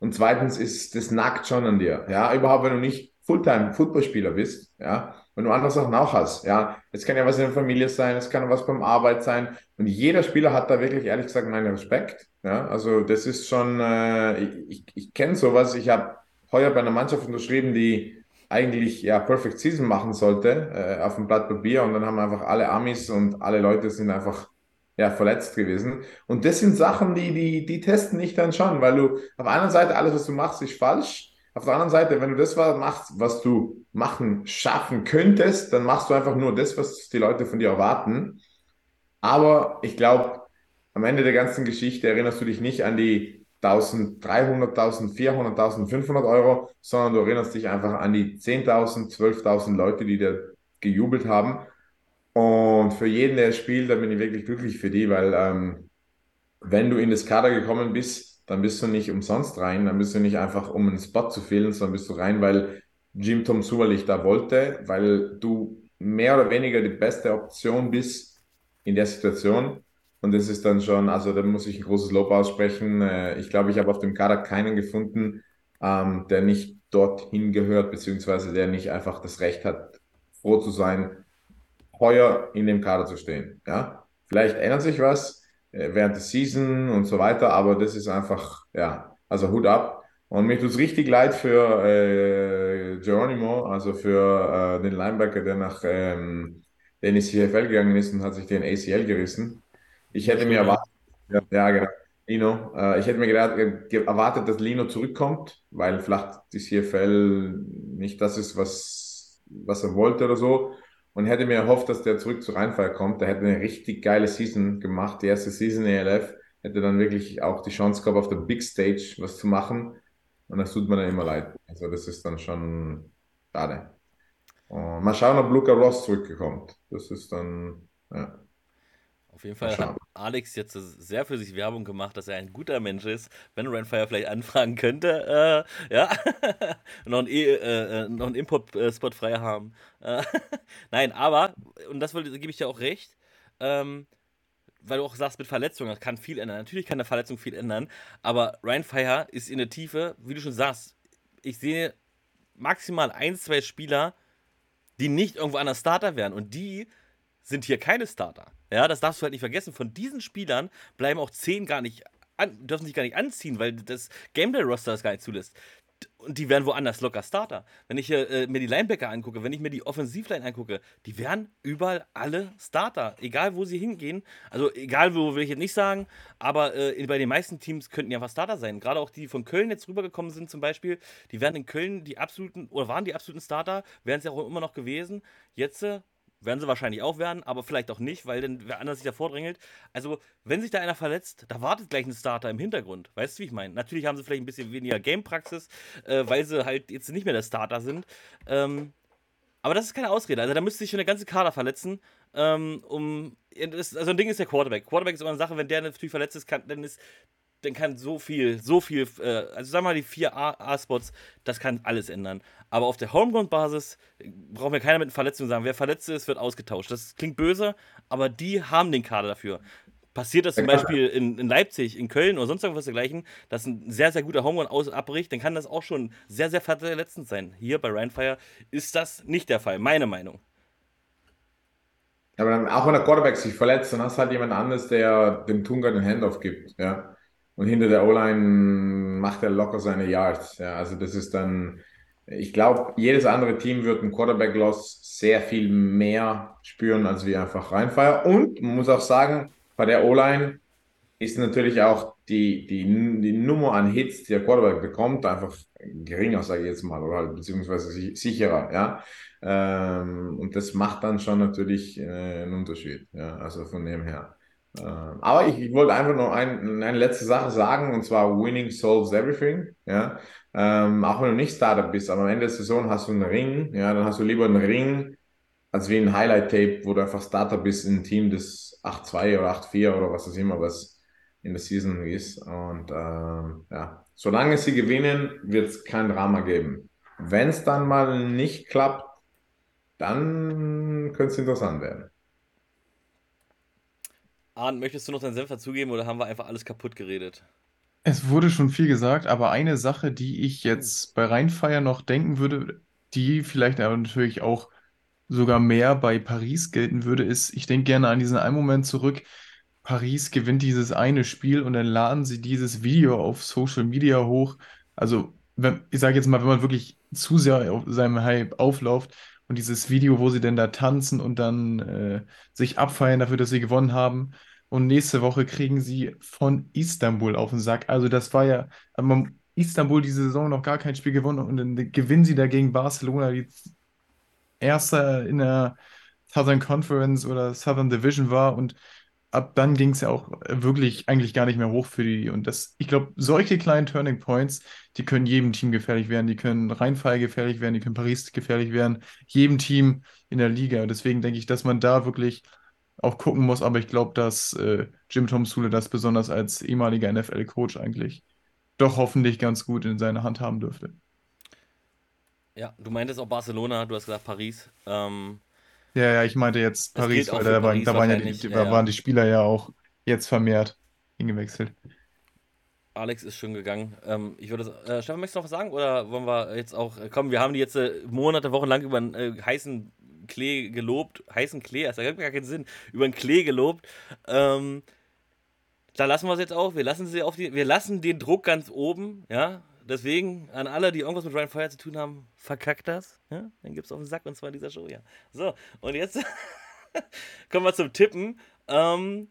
Und zweitens ist das nackt schon an dir. Ja, überhaupt, wenn du nicht Fulltime-Footballspieler bist, ja, wenn du andere Sachen auch hast, ja. Es kann ja was in der Familie sein, es kann was beim Arbeit sein. Und jeder Spieler hat da wirklich, ehrlich gesagt, meinen Respekt. Ja, also das ist schon, äh, ich, ich, kenne sowas. Ich habe heuer bei einer Mannschaft unterschrieben, die eigentlich ja Perfect Season machen sollte, äh, auf dem Blatt Papier. Und dann haben einfach alle Amis und alle Leute sind einfach ja, verletzt gewesen. Und das sind Sachen, die, die, die testen dich dann schon, weil du auf einer Seite alles, was du machst, ist falsch. Auf der anderen Seite, wenn du das machst, was du machen, schaffen könntest, dann machst du einfach nur das, was die Leute von dir erwarten. Aber ich glaube, am Ende der ganzen Geschichte erinnerst du dich nicht an die 1300, 1400, 1500 Euro, sondern du erinnerst dich einfach an die 10.000, 12.000 Leute, die dir gejubelt haben. Und für jeden, der spielt, da bin ich wirklich glücklich für die, weil ähm, wenn du in das Kader gekommen bist, dann bist du nicht umsonst rein, dann bist du nicht einfach, um einen Spot zu fehlen, sondern bist du rein, weil Jim Tom Suberlich da wollte, weil du mehr oder weniger die beste Option bist in der Situation. Und das ist dann schon, also da muss ich ein großes Lob aussprechen. Äh, ich glaube, ich habe auf dem Kader keinen gefunden, ähm, der nicht dorthin gehört, beziehungsweise der nicht einfach das Recht hat, froh zu sein, heuer in dem Kader zu stehen. Ja? Vielleicht ändert sich was, äh, während der Season und so weiter, aber das ist einfach, ja, also Hut ab. Und mir tut es richtig leid für äh, Geronimo, also für äh, den Linebacker, der nach ähm, die CFL gegangen ist und hat sich den ACL gerissen. Ich hätte mir erwartet, ja, ja genau, Lino, äh, ich hätte mir gedacht, äh, erwartet, dass Lino zurückkommt, weil vielleicht die CFL nicht das ist, was, was er wollte oder so und hätte mir erhofft, dass der zurück zu Rheinfall kommt. Der hätte eine richtig geile Season gemacht, die erste Season ELF. Hätte dann wirklich auch die Chance gehabt, auf der Big Stage was zu machen. Und das tut mir dann immer leid. Also, das ist dann schon schade. Und mal schauen, ob Luca Ross zurückkommt. Das ist dann, ja. Auf jeden Fall hat Alex jetzt sehr für sich Werbung gemacht, dass er ein guter Mensch ist. Wenn Rainfire vielleicht anfragen könnte, äh, ja, noch einen, e, äh, äh einen Import-Spot frei haben. Äh, Nein, aber, und das gebe ich dir auch recht, ähm, weil du auch sagst, mit Verletzungen, das kann viel ändern. Natürlich kann eine Verletzung viel ändern, aber Ryan Fire ist in der Tiefe, wie du schon sagst, ich sehe maximal ein, zwei Spieler, die nicht irgendwo anders Starter wären. Und die sind hier keine Starter. Ja, das darfst du halt nicht vergessen. Von diesen Spielern bleiben auch zehn gar nicht an, dürfen sich gar nicht anziehen, weil das Gameplay-Roster das gar nicht zulässt. Und die wären woanders locker Starter. Wenn ich hier äh, mir die Linebacker angucke, wenn ich mir die Offensivline angucke, die wären überall alle Starter. Egal, wo sie hingehen. Also, egal, wo will ich jetzt nicht sagen. Aber äh, bei den meisten Teams könnten ja was Starter sein. Gerade auch die von Köln jetzt rübergekommen sind, zum Beispiel. Die wären in Köln die absoluten, oder waren die absoluten Starter, wären ja auch immer noch gewesen. Jetzt äh, werden sie wahrscheinlich auch werden, aber vielleicht auch nicht, weil dann wer anders sich da vordrängelt. Also, wenn sich da einer verletzt, da wartet gleich ein Starter im Hintergrund. Weißt du, wie ich meine? Natürlich haben sie vielleicht ein bisschen weniger Game-Praxis, äh, weil sie halt jetzt nicht mehr der Starter sind. Ähm, aber das ist keine Ausrede. Also, da müsste sich schon der ganze Kader verletzen. Ähm, um, also, ein Ding ist der Quarterback. Quarterback ist immer eine Sache, wenn der natürlich verletzt ist, kann, dann ist dann kann so viel, so viel, äh, also sagen wir mal die vier A-Spots, das kann alles ändern. Aber auf der Homeground-Basis brauchen wir keiner mit Verletzungen sagen, wer verletzt ist, wird ausgetauscht. Das klingt böse, aber die haben den Kader dafür. Passiert das zum Beispiel in, in Leipzig, in Köln oder sonst irgendwas dergleichen, dass ein sehr, sehr guter Homeground aus abbricht, dann kann das auch schon sehr, sehr verletzend sein. Hier bei Rheinfire ist das nicht der Fall, meine Meinung. Aber dann, auch wenn der Quarterback sich verletzt, dann hast du halt jemand anderes, der dem Tunga den Handoff gibt. Ja. Und hinter der O-Line macht er locker seine Yards. Ja, also das ist dann, ich glaube, jedes andere Team wird einen Quarterback-Loss sehr viel mehr spüren, als wir einfach reinfeiern. Und man muss auch sagen, bei der O-Line ist natürlich auch die, die, die Nummer an Hits, die der Quarterback bekommt, einfach geringer, sage ich jetzt mal, oder halt beziehungsweise sicherer, ja. Ähm, und das macht dann schon natürlich äh, einen Unterschied, ja, also von dem her. Äh, aber ich, ich, wollte einfach noch ein, eine letzte Sache sagen, und zwar Winning solves everything. Ja? Ähm, auch wenn du nicht Startup bist, aber am Ende der Saison hast du einen Ring, ja, dann hast du lieber einen Ring als wie ein Highlight-Tape, wo du einfach Starter bist in einem Team, das 8-2 oder 8-4 oder was auch immer, was in der Season ist. Und ähm, ja, solange sie gewinnen, wird es kein Drama geben. Wenn es dann mal nicht klappt, dann könnte es interessant werden. Arndt, möchtest du noch deinen Senf dazugeben oder haben wir einfach alles kaputt geredet? Es wurde schon viel gesagt, aber eine Sache, die ich jetzt bei Rheinfeier noch denken würde, die vielleicht aber natürlich auch sogar mehr bei Paris gelten würde, ist, ich denke gerne an diesen einen Moment zurück. Paris gewinnt dieses eine Spiel und dann laden sie dieses Video auf Social Media hoch. Also, wenn, ich sage jetzt mal, wenn man wirklich zu sehr auf seinem Hype aufläuft und dieses Video, wo sie denn da tanzen und dann äh, sich abfeiern dafür, dass sie gewonnen haben. Und nächste Woche kriegen sie von Istanbul auf den Sack. Also das war ja, man, Istanbul diese Saison noch gar kein Spiel gewonnen und dann gewinnen sie dagegen Barcelona, die erster in der Southern Conference oder Southern Division war und ab dann ging es ja auch wirklich eigentlich gar nicht mehr hoch für die. Und das, ich glaube, solche kleinen Turning Points, die können jedem Team gefährlich werden, die können Rheinfall gefährlich werden, die können Paris gefährlich werden, jedem Team in der Liga. Deswegen denke ich, dass man da wirklich auch gucken muss, aber ich glaube, dass äh, Jim Tom Sule das besonders als ehemaliger NFL-Coach eigentlich doch hoffentlich ganz gut in seiner Hand haben dürfte. Ja, du meintest auch Barcelona, du hast gesagt Paris. Ähm, ja, ja, ich meinte jetzt Paris, weil da, Paris da, waren, ja die, ja, ja. waren die Spieler ja auch jetzt vermehrt hingewechselt. Alex ist schon gegangen. Ähm, ich würde, äh, Stefan, möchtest du noch was sagen? Oder wollen wir jetzt auch, äh, kommen, wir haben die jetzt äh, Monate, Wochen lang über einen äh, heißen Klee gelobt, heißen Klee, das ergibt gar keinen Sinn, über einen Klee gelobt. Ähm, da lassen wir es jetzt auch. Wir lassen sie auf die, wir lassen den Druck ganz oben, ja. Deswegen an alle, die irgendwas mit Ryan Fire zu tun haben, verkackt das. Ja? Dann gibt es auf den Sack und zwar in dieser Show, ja. So, und jetzt kommen wir zum Tippen. Ähm,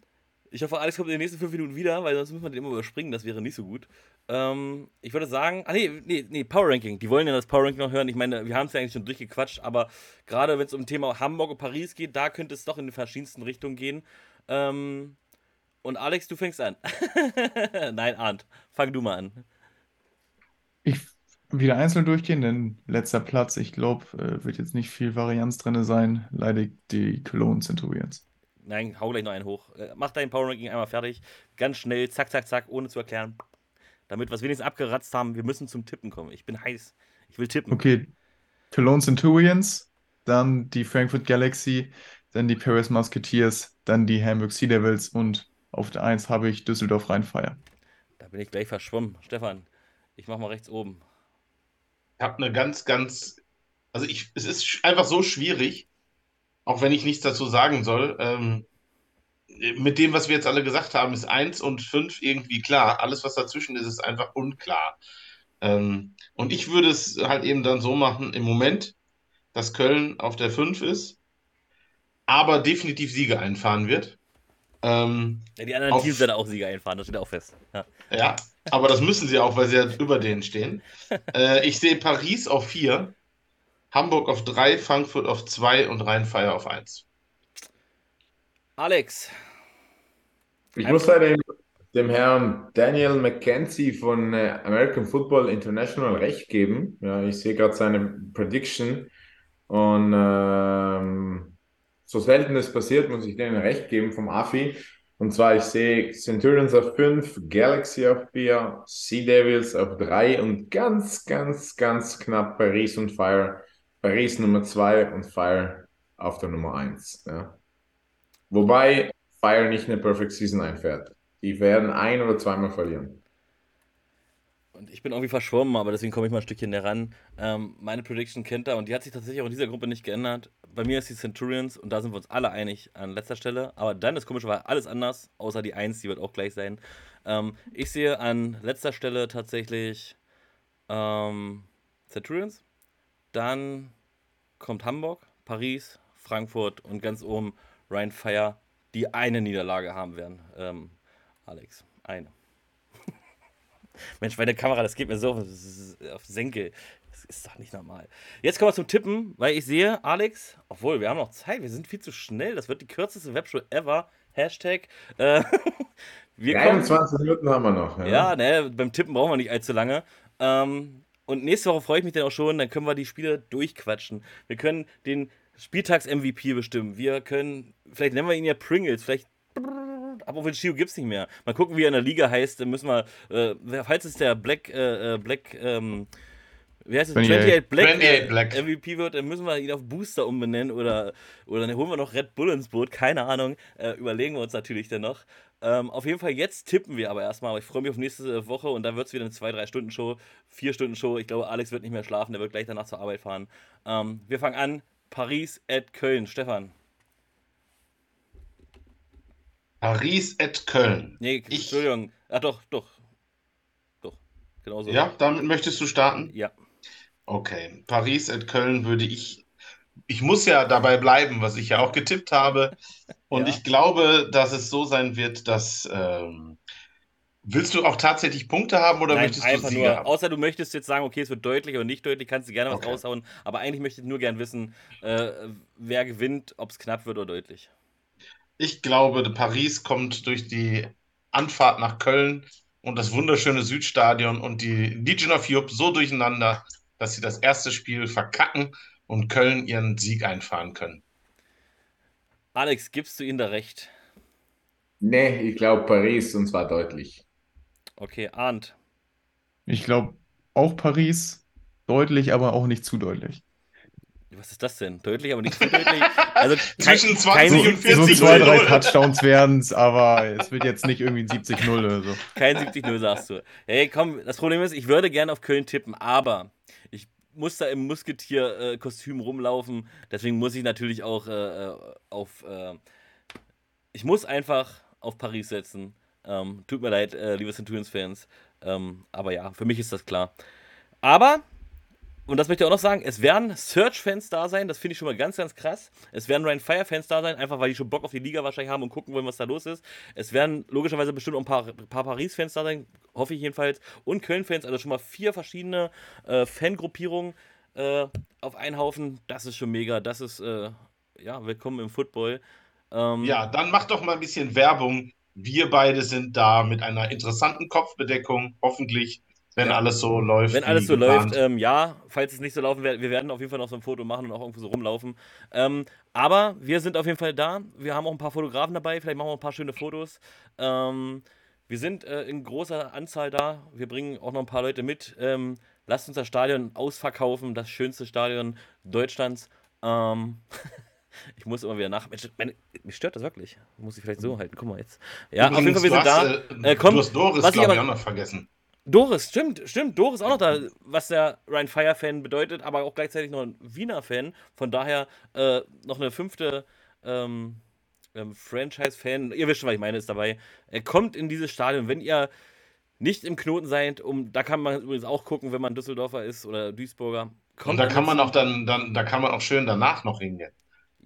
ich hoffe, Alex kommt in den nächsten fünf Minuten wieder, weil sonst müssen wir den immer überspringen, das wäre nicht so gut. Ähm, ich würde sagen, ah nee, nee, nee, Power Ranking. Die wollen ja das Power Ranking noch hören. Ich meine, wir haben es ja eigentlich schon durchgequatscht, aber gerade wenn es um Thema Hamburg und Paris geht, da könnte es doch in den verschiedensten Richtungen gehen. Ähm, und Alex, du fängst an. Nein, Arndt, fang du mal an. Ich wieder einzeln durchgehen, denn letzter Platz, ich glaube, äh, wird jetzt nicht viel Varianz drin sein. Leider die Cologne Centurions. Nein, hau gleich noch einen hoch. Äh, mach dein Power Ranking einmal fertig. Ganz schnell, zack, zack, zack, ohne zu erklären damit wir es wenigstens abgeratzt haben. Wir müssen zum Tippen kommen. Ich bin heiß. Ich will tippen. Okay. Cologne Centurions, dann die Frankfurt Galaxy, dann die Paris Musketeers, dann die Hamburg Sea Devils und auf der 1 habe ich Düsseldorf Rheinfeier. Da bin ich gleich verschwommen. Stefan, ich mach mal rechts oben. habe eine ganz, ganz, also ich, es ist einfach so schwierig, auch wenn ich nichts dazu sagen soll. Ähm, mit dem, was wir jetzt alle gesagt haben, ist 1 und 5 irgendwie klar. Alles, was dazwischen ist, ist einfach unklar. Ähm, und ich würde es halt eben dann so machen, im Moment, dass Köln auf der 5 ist, aber definitiv Siege einfahren wird. Ähm, ja, die anderen auf, Teams werden auch Siege einfahren, das steht auch fest. Ja. ja, aber das müssen sie auch, weil sie ja über denen stehen. äh, ich sehe Paris auf 4, Hamburg auf 3, Frankfurt auf 2 und Rhein-Feier auf 1. Alex. Ich muss leider dem Herrn Daniel McKenzie von äh, American Football International recht geben. Ja, ich sehe gerade seine Prediction und ähm, so selten es passiert, muss ich denen recht geben vom AFI. Und zwar, ich sehe Centurions auf 5, Galaxy auf 4, Sea Devils auf 3 und ganz, ganz, ganz knapp Paris und Fire. Paris Nummer 2 und Fire auf der Nummer 1. Ja. Wobei Fire nicht eine Perfect Season einfährt. Die werden ein- oder zweimal verlieren. Und ich bin irgendwie verschwommen, aber deswegen komme ich mal ein Stückchen näher ran. Ähm, meine Prediction kennt er und die hat sich tatsächlich auch in dieser Gruppe nicht geändert. Bei mir ist die Centurions und da sind wir uns alle einig an letzter Stelle. Aber dann ist komischerweise alles anders, außer die 1, die wird auch gleich sein. Ähm, ich sehe an letzter Stelle tatsächlich ähm, Centurions. Dann kommt Hamburg, Paris, Frankfurt und ganz oben Ryan Fire, die eine Niederlage haben werden. Ähm, Alex, eine. Mensch, meine Kamera, das geht mir so auf Senkel. Das ist doch nicht normal. Jetzt kommen wir zum Tippen, weil ich sehe, Alex, obwohl wir haben noch Zeit, wir sind viel zu schnell. Das wird die kürzeste Webshow ever. Hashtag. Äh, wir 21 Minuten haben wir noch. Ja, ja ne, beim Tippen brauchen wir nicht allzu lange. Ähm, und nächste Woche freue ich mich dann auch schon, dann können wir die Spiele durchquatschen. Wir können den Spieltags-MVP bestimmen. Wir können, vielleicht nennen wir ihn ja Pringles, vielleicht aber für Chio gibt es nicht mehr. Mal gucken, wie er in der Liga heißt. Dann müssen wir, äh, falls es der Black, äh, äh Black, ähm, wie heißt es? 28 Black, 28 äh, Black. MVP wird, dann müssen wir ihn auf Booster umbenennen oder, oder dann holen wir noch Red Bull ins Boot. Keine Ahnung. Äh, überlegen wir uns natürlich dann noch. Ähm, auf jeden Fall, jetzt tippen wir aber erstmal. Aber ich freue mich auf nächste Woche und dann wird es wieder eine 2-3-Stunden-Show, 4-Stunden-Show. Ich glaube, Alex wird nicht mehr schlafen, der wird gleich danach zur Arbeit fahren. Ähm, wir fangen an. Paris at Köln. Stefan. Paris at Köln. Nee, ich, Entschuldigung. Ach doch, doch. Doch. Genauso. Ja, damit möchtest du starten? Ja. Okay. Paris at Köln würde ich. Ich muss ja dabei bleiben, was ich ja auch getippt habe. Und ja. ich glaube, dass es so sein wird, dass. Ähm, willst du auch tatsächlich Punkte haben oder Nein, möchtest du einfach nur, haben? Außer du möchtest jetzt sagen, okay, es wird deutlich oder nicht deutlich, kannst du gerne was okay. raushauen. Aber eigentlich möchte ich nur gern wissen, äh, wer gewinnt, ob es knapp wird oder deutlich. Ich glaube, Paris kommt durch die Anfahrt nach Köln und das wunderschöne Südstadion und die Legion of Europe so durcheinander, dass sie das erste Spiel verkacken und Köln ihren Sieg einfahren können. Alex, gibst du ihnen da recht? Nee, ich glaube Paris und zwar deutlich. Okay, Arndt. Ich glaube auch Paris, deutlich, aber auch nicht zu deutlich. Was ist das denn? Deutlich, aber nicht zu deutlich. Also zwischen 20 und 40 So zwei, drei Touchdowns werden es, aber es wird jetzt nicht irgendwie ein 70-0 oder so. Kein 70-0, sagst du. Hey, komm, das Problem ist, ich würde gerne auf Köln tippen, aber ich muss da im Musketier-Kostüm rumlaufen. Deswegen muss ich natürlich auch äh, äh, auf. Äh, ich muss einfach auf Paris setzen. Ähm, tut mir leid, äh, liebe Centurions-Fans. Ähm, aber ja, für mich ist das klar. Aber und das möchte ich auch noch sagen, es werden Search-Fans da sein, das finde ich schon mal ganz, ganz krass. Es werden Ryan Fire-Fans da sein, einfach weil die schon Bock auf die Liga wahrscheinlich haben und gucken wollen, was da los ist. Es werden logischerweise bestimmt auch ein paar, paar Paris-Fans da sein, hoffe ich jedenfalls. Und Köln-Fans, also schon mal vier verschiedene äh, Fangruppierungen äh, auf einen Haufen. Das ist schon mega, das ist, äh, ja, willkommen im Football. Ähm, ja, dann mach doch mal ein bisschen Werbung. Wir beide sind da mit einer interessanten Kopfbedeckung, hoffentlich wenn ja. alles so läuft. Wenn alles so geplant. läuft, ähm, ja. Falls es nicht so laufen wird, wir werden auf jeden Fall noch so ein Foto machen und auch irgendwo so rumlaufen. Ähm, aber wir sind auf jeden Fall da. Wir haben auch ein paar Fotografen dabei. Vielleicht machen wir ein paar schöne Fotos. Ähm, wir sind äh, in großer Anzahl da. Wir bringen auch noch ein paar Leute mit. Ähm, lasst uns das Stadion ausverkaufen. Das schönste Stadion Deutschlands. Ähm, ich muss immer wieder nach. Mensch, meine, mich stört das wirklich. Muss ich vielleicht so halten. Guck mal jetzt. Ja, Übrigens, auf jeden Fall, wir sind da. Äh, äh, komm, du hast Doris, glaube ich, auch noch vergessen. Doris, stimmt, stimmt. Doris auch noch da, was der Ryan Fire-Fan bedeutet, aber auch gleichzeitig noch ein Wiener-Fan. Von daher äh, noch eine fünfte ähm, ähm, Franchise-Fan. Ihr wisst schon, was ich meine, ist dabei. Er kommt in dieses Stadion, wenn ihr nicht im Knoten seid, um, da kann man übrigens auch gucken, wenn man Düsseldorfer ist oder Duisburger. Kommt Und da kann man auch dann, dann, da kann man auch schön danach noch hingehen.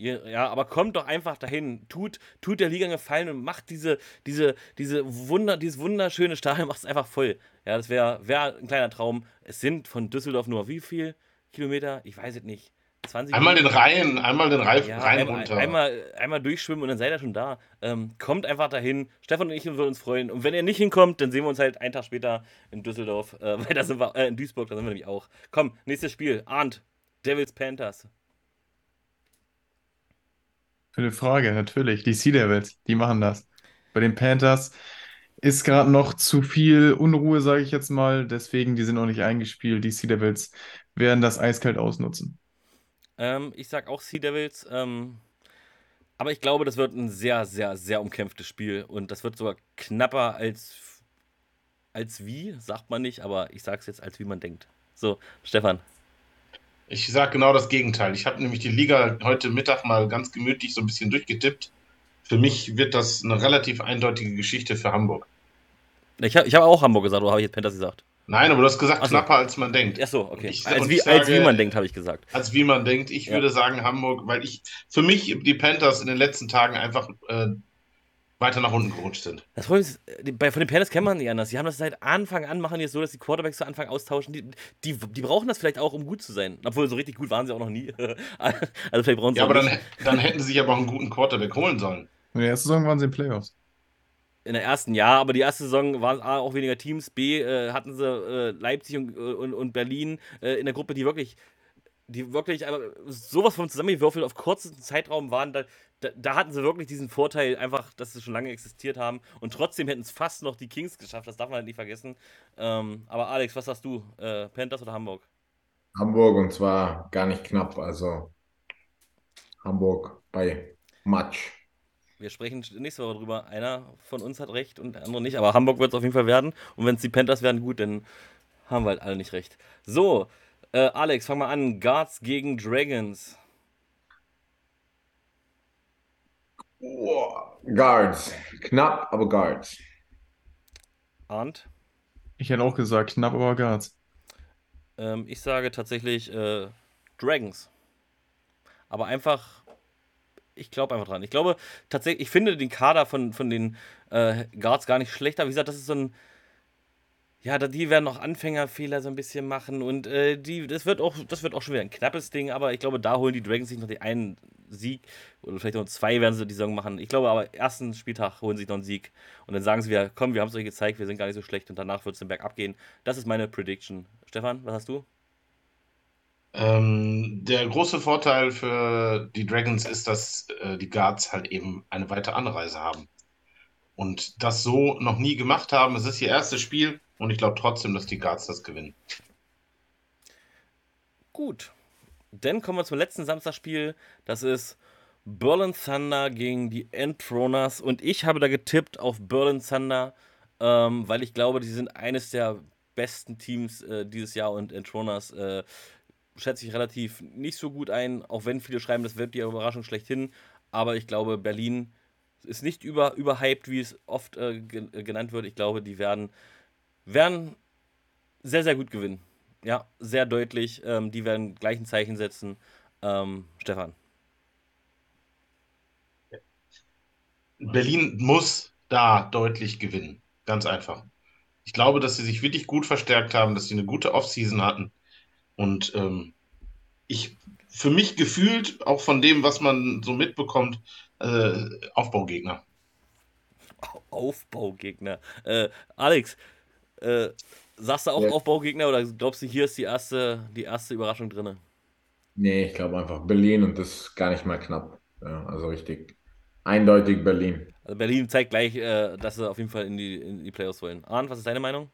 Ja, aber kommt doch einfach dahin, tut, tut der Liga einen Gefallen und macht diese, diese, diese Wunder, dieses wunderschöne Stadion, macht es einfach voll. Ja, das wäre wär ein kleiner Traum. Es sind von Düsseldorf nur wie viel Kilometer? Ich weiß es nicht. 20 einmal den Rhein, einmal den Rhein, ja, Rhein einmal, runter. Einmal, einmal durchschwimmen und dann seid ihr schon da. Ähm, kommt einfach dahin. Stefan und ich würden uns freuen. Und wenn ihr nicht hinkommt, dann sehen wir uns halt einen Tag später in Düsseldorf. Äh, weil da sind wir, äh, in Duisburg, da sind wir nämlich auch. Komm, nächstes Spiel. Arndt, Devils Panthers. Für eine Frage, natürlich. Die Sea Devils, die machen das. Bei den Panthers ist gerade noch zu viel Unruhe, sage ich jetzt mal. Deswegen, die sind noch nicht eingespielt. Die Sea Devils werden das eiskalt ausnutzen. Ähm, ich sag auch Sea Devils. Ähm, aber ich glaube, das wird ein sehr, sehr, sehr umkämpftes Spiel. Und das wird sogar knapper als, als wie, sagt man nicht. Aber ich sag's jetzt, als wie man denkt. So, Stefan. Ich sage genau das Gegenteil. Ich habe nämlich die Liga heute Mittag mal ganz gemütlich so ein bisschen durchgetippt. Für mich wird das eine relativ eindeutige Geschichte für Hamburg. Ich habe hab auch Hamburg gesagt, oder habe ich jetzt Panthers gesagt? Nein, aber du hast gesagt, so. knapper als man denkt. Ach so, okay. Ich, als, wie, sage, als wie man denkt, habe ich gesagt. Als wie man denkt. Ich ja. würde sagen Hamburg, weil ich für mich die Panthers in den letzten Tagen einfach äh, weiter nach unten gerutscht sind. Das Problem ist, bei, von den Panthers kennt man nicht anders. Die haben das seit Anfang an, machen die es so, dass die Quarterbacks zu Anfang austauschen. Die, die, die, brauchen das vielleicht auch, um gut zu sein. Obwohl, so richtig gut waren sie auch noch nie. also vielleicht brauchen sie Ja, aber dann, dann, hätten sie sich aber auch einen guten Quarterback holen sollen. In der ersten Saison waren sie in Playoffs. In der ersten, ja, aber die erste Saison waren A, auch weniger Teams. B, äh, hatten sie äh, Leipzig und, und, und Berlin äh, in der Gruppe, die wirklich die wirklich sowas von zusammengewürfelt auf kurzen Zeitraum waren, da, da, da, hatten sie wirklich diesen Vorteil, einfach, dass sie schon lange existiert haben. Und trotzdem hätten es fast noch die Kings geschafft, das darf man halt nicht vergessen. Ähm, aber Alex, was sagst du? Äh, Panthers oder Hamburg? Hamburg und zwar gar nicht knapp, also Hamburg bei Match. Wir sprechen nächste Woche drüber. Einer von uns hat recht und der andere nicht, aber Hamburg wird es auf jeden Fall werden. Und wenn es die Panthers werden, gut, dann haben wir halt alle nicht recht. So, äh, Alex, fang mal an. Guards gegen Dragons. Oh, Guards. Knapp, aber Guards. Arndt? Ich hätte auch gesagt, knapp, aber Guards. Ähm, ich sage tatsächlich äh, Dragons. Aber einfach, ich glaube einfach dran. Ich glaube tatsächlich, ich finde den Kader von, von den äh, Guards gar nicht schlechter. Wie gesagt, das ist so ein ja, die werden noch Anfängerfehler so ein bisschen machen und äh, die, das wird auch, das wird auch schon wieder ein knappes Ding, aber ich glaube, da holen die Dragons sich noch den einen Sieg oder vielleicht noch zwei werden sie die Saison machen. Ich glaube aber, ersten Spieltag holen sie sich noch einen Sieg und dann sagen sie wieder, komm, wir haben es euch gezeigt, wir sind gar nicht so schlecht und danach wird es den Berg abgehen. Das ist meine Prediction. Stefan, was hast du? Ähm, der große Vorteil für die Dragons ist, dass äh, die Guards halt eben eine weite Anreise haben und das so noch nie gemacht haben. Es ist ihr erstes Spiel und ich glaube trotzdem, dass die Guards das gewinnen. Gut. Dann kommen wir zum letzten Samstagspiel. Das ist Berlin Thunder gegen die Entroners. Und ich habe da getippt auf Berlin Thunder, ähm, weil ich glaube, die sind eines der besten Teams äh, dieses Jahr und Entroners äh, schätze ich relativ nicht so gut ein, auch wenn viele schreiben, das wird die Überraschung schlechthin. Aber ich glaube, Berlin ist nicht über, überhyped, wie es oft äh, genannt wird. Ich glaube, die werden werden sehr, sehr gut gewinnen. Ja, sehr deutlich. Ähm, die werden gleich ein Zeichen setzen. Ähm, Stefan. Berlin muss da deutlich gewinnen. Ganz einfach. Ich glaube, dass sie sich wirklich gut verstärkt haben, dass sie eine gute Offseason hatten. Und ähm, ich, für mich gefühlt, auch von dem, was man so mitbekommt, äh, Aufbaugegner. Aufbaugegner. Äh, Alex, äh, sagst du auch ja. Aufbaugegner oder glaubst du, hier ist die erste, die erste Überraschung drin? Nee, ich glaube einfach Berlin und das ist gar nicht mal knapp. Ja, also richtig eindeutig Berlin. Also Berlin zeigt gleich, äh, dass sie auf jeden Fall in die, in die Playoffs wollen. Arndt, was ist deine Meinung?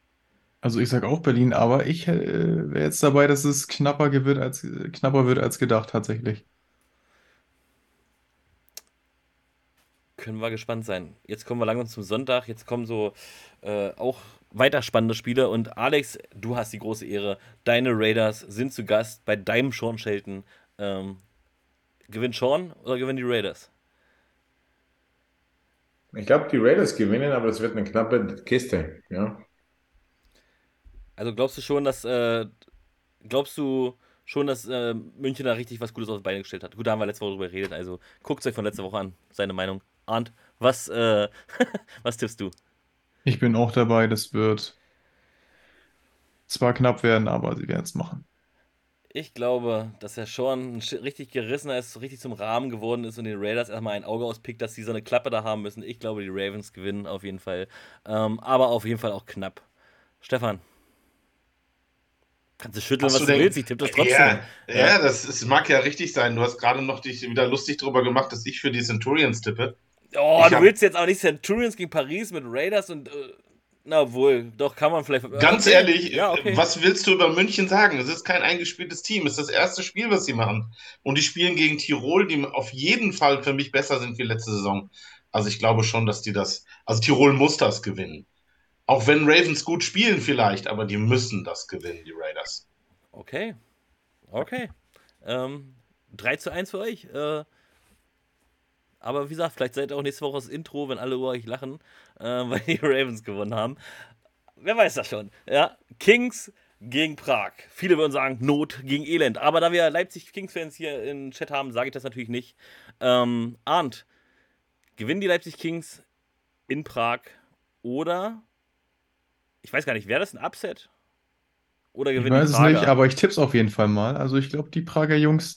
Also ich sage auch Berlin, aber ich äh, wäre jetzt dabei, dass es knapper wird als, knapper wird als gedacht tatsächlich. Können wir gespannt sein. Jetzt kommen wir langsam zum Sonntag. Jetzt kommen so äh, auch weiter spannende Spiele. Und Alex, du hast die große Ehre. Deine Raiders sind zu Gast bei deinem Sean Shelton. Ähm, gewinnt Sean oder gewinnen die Raiders? Ich glaube, die Raiders gewinnen, aber es wird eine knappe Kiste, ja. Also glaubst du schon, dass äh, glaubst du schon, dass äh, München da richtig was Gutes auf die Beine gestellt hat? Gut, da haben wir letzte Woche drüber geredet, also guckt euch von letzter Woche an, seine Meinung. Arndt, was, äh, was tippst du? Ich bin auch dabei, das wird zwar knapp werden, aber sie werden es machen. Ich glaube, dass er schon richtig gerissen ist, richtig zum Rahmen geworden ist und den Raiders erstmal ein Auge auspickt, dass sie so eine Klappe da haben müssen. Ich glaube, die Ravens gewinnen auf jeden Fall. Ähm, aber auf jeden Fall auch knapp. Stefan. Kannst du schütteln, Hast was du du willst, ich tippe das trotzdem. Ja, ja, das es mag ja richtig sein. Du hast gerade noch dich wieder lustig drüber gemacht, dass ich für die Centurions tippe. Oh, Ich du willst jetzt auch nicht Centurions gegen Paris mit Raiders und. Äh, na wohl, doch kann man vielleicht. Ganz okay. ehrlich, Ja, okay. was willst du über München sagen? Es ist kein eingespieltes Team. Es ist das erste Spiel, was sie machen. Und die spielen gegen Tirol, die auf jeden Fall für mich besser sind wie letzte Saison. Also ich glaube schon, dass die das. Also Tirol muss das gewinnen. Auch wenn Ravens gut spielen vielleicht, aber die müssen das gewinnen, die Raiders. Okay. Okay. Ähm, 3 zu 1 für euch. Äh, aber wie gesagt, vielleicht seid ihr auch nächste Woche das Intro, wenn alle über euch lachen, äh, weil die Ravens gewonnen haben. Wer weiß das schon. Ja, Kings gegen Prag. Viele würden sagen, Not gegen Elend. Aber da wir Leipzig-Kings-Fans hier im Chat haben, sage ich das natürlich nicht. Ähm, Arndt, gewinnen die Leipzig Kings in Prag oder ich weiß gar nicht, wäre das ein Upset? Oder Ich gewinnen weiß die es nicht, aber ich tipp's auf jeden Fall mal. Also ich glaube, die Prager Jungs,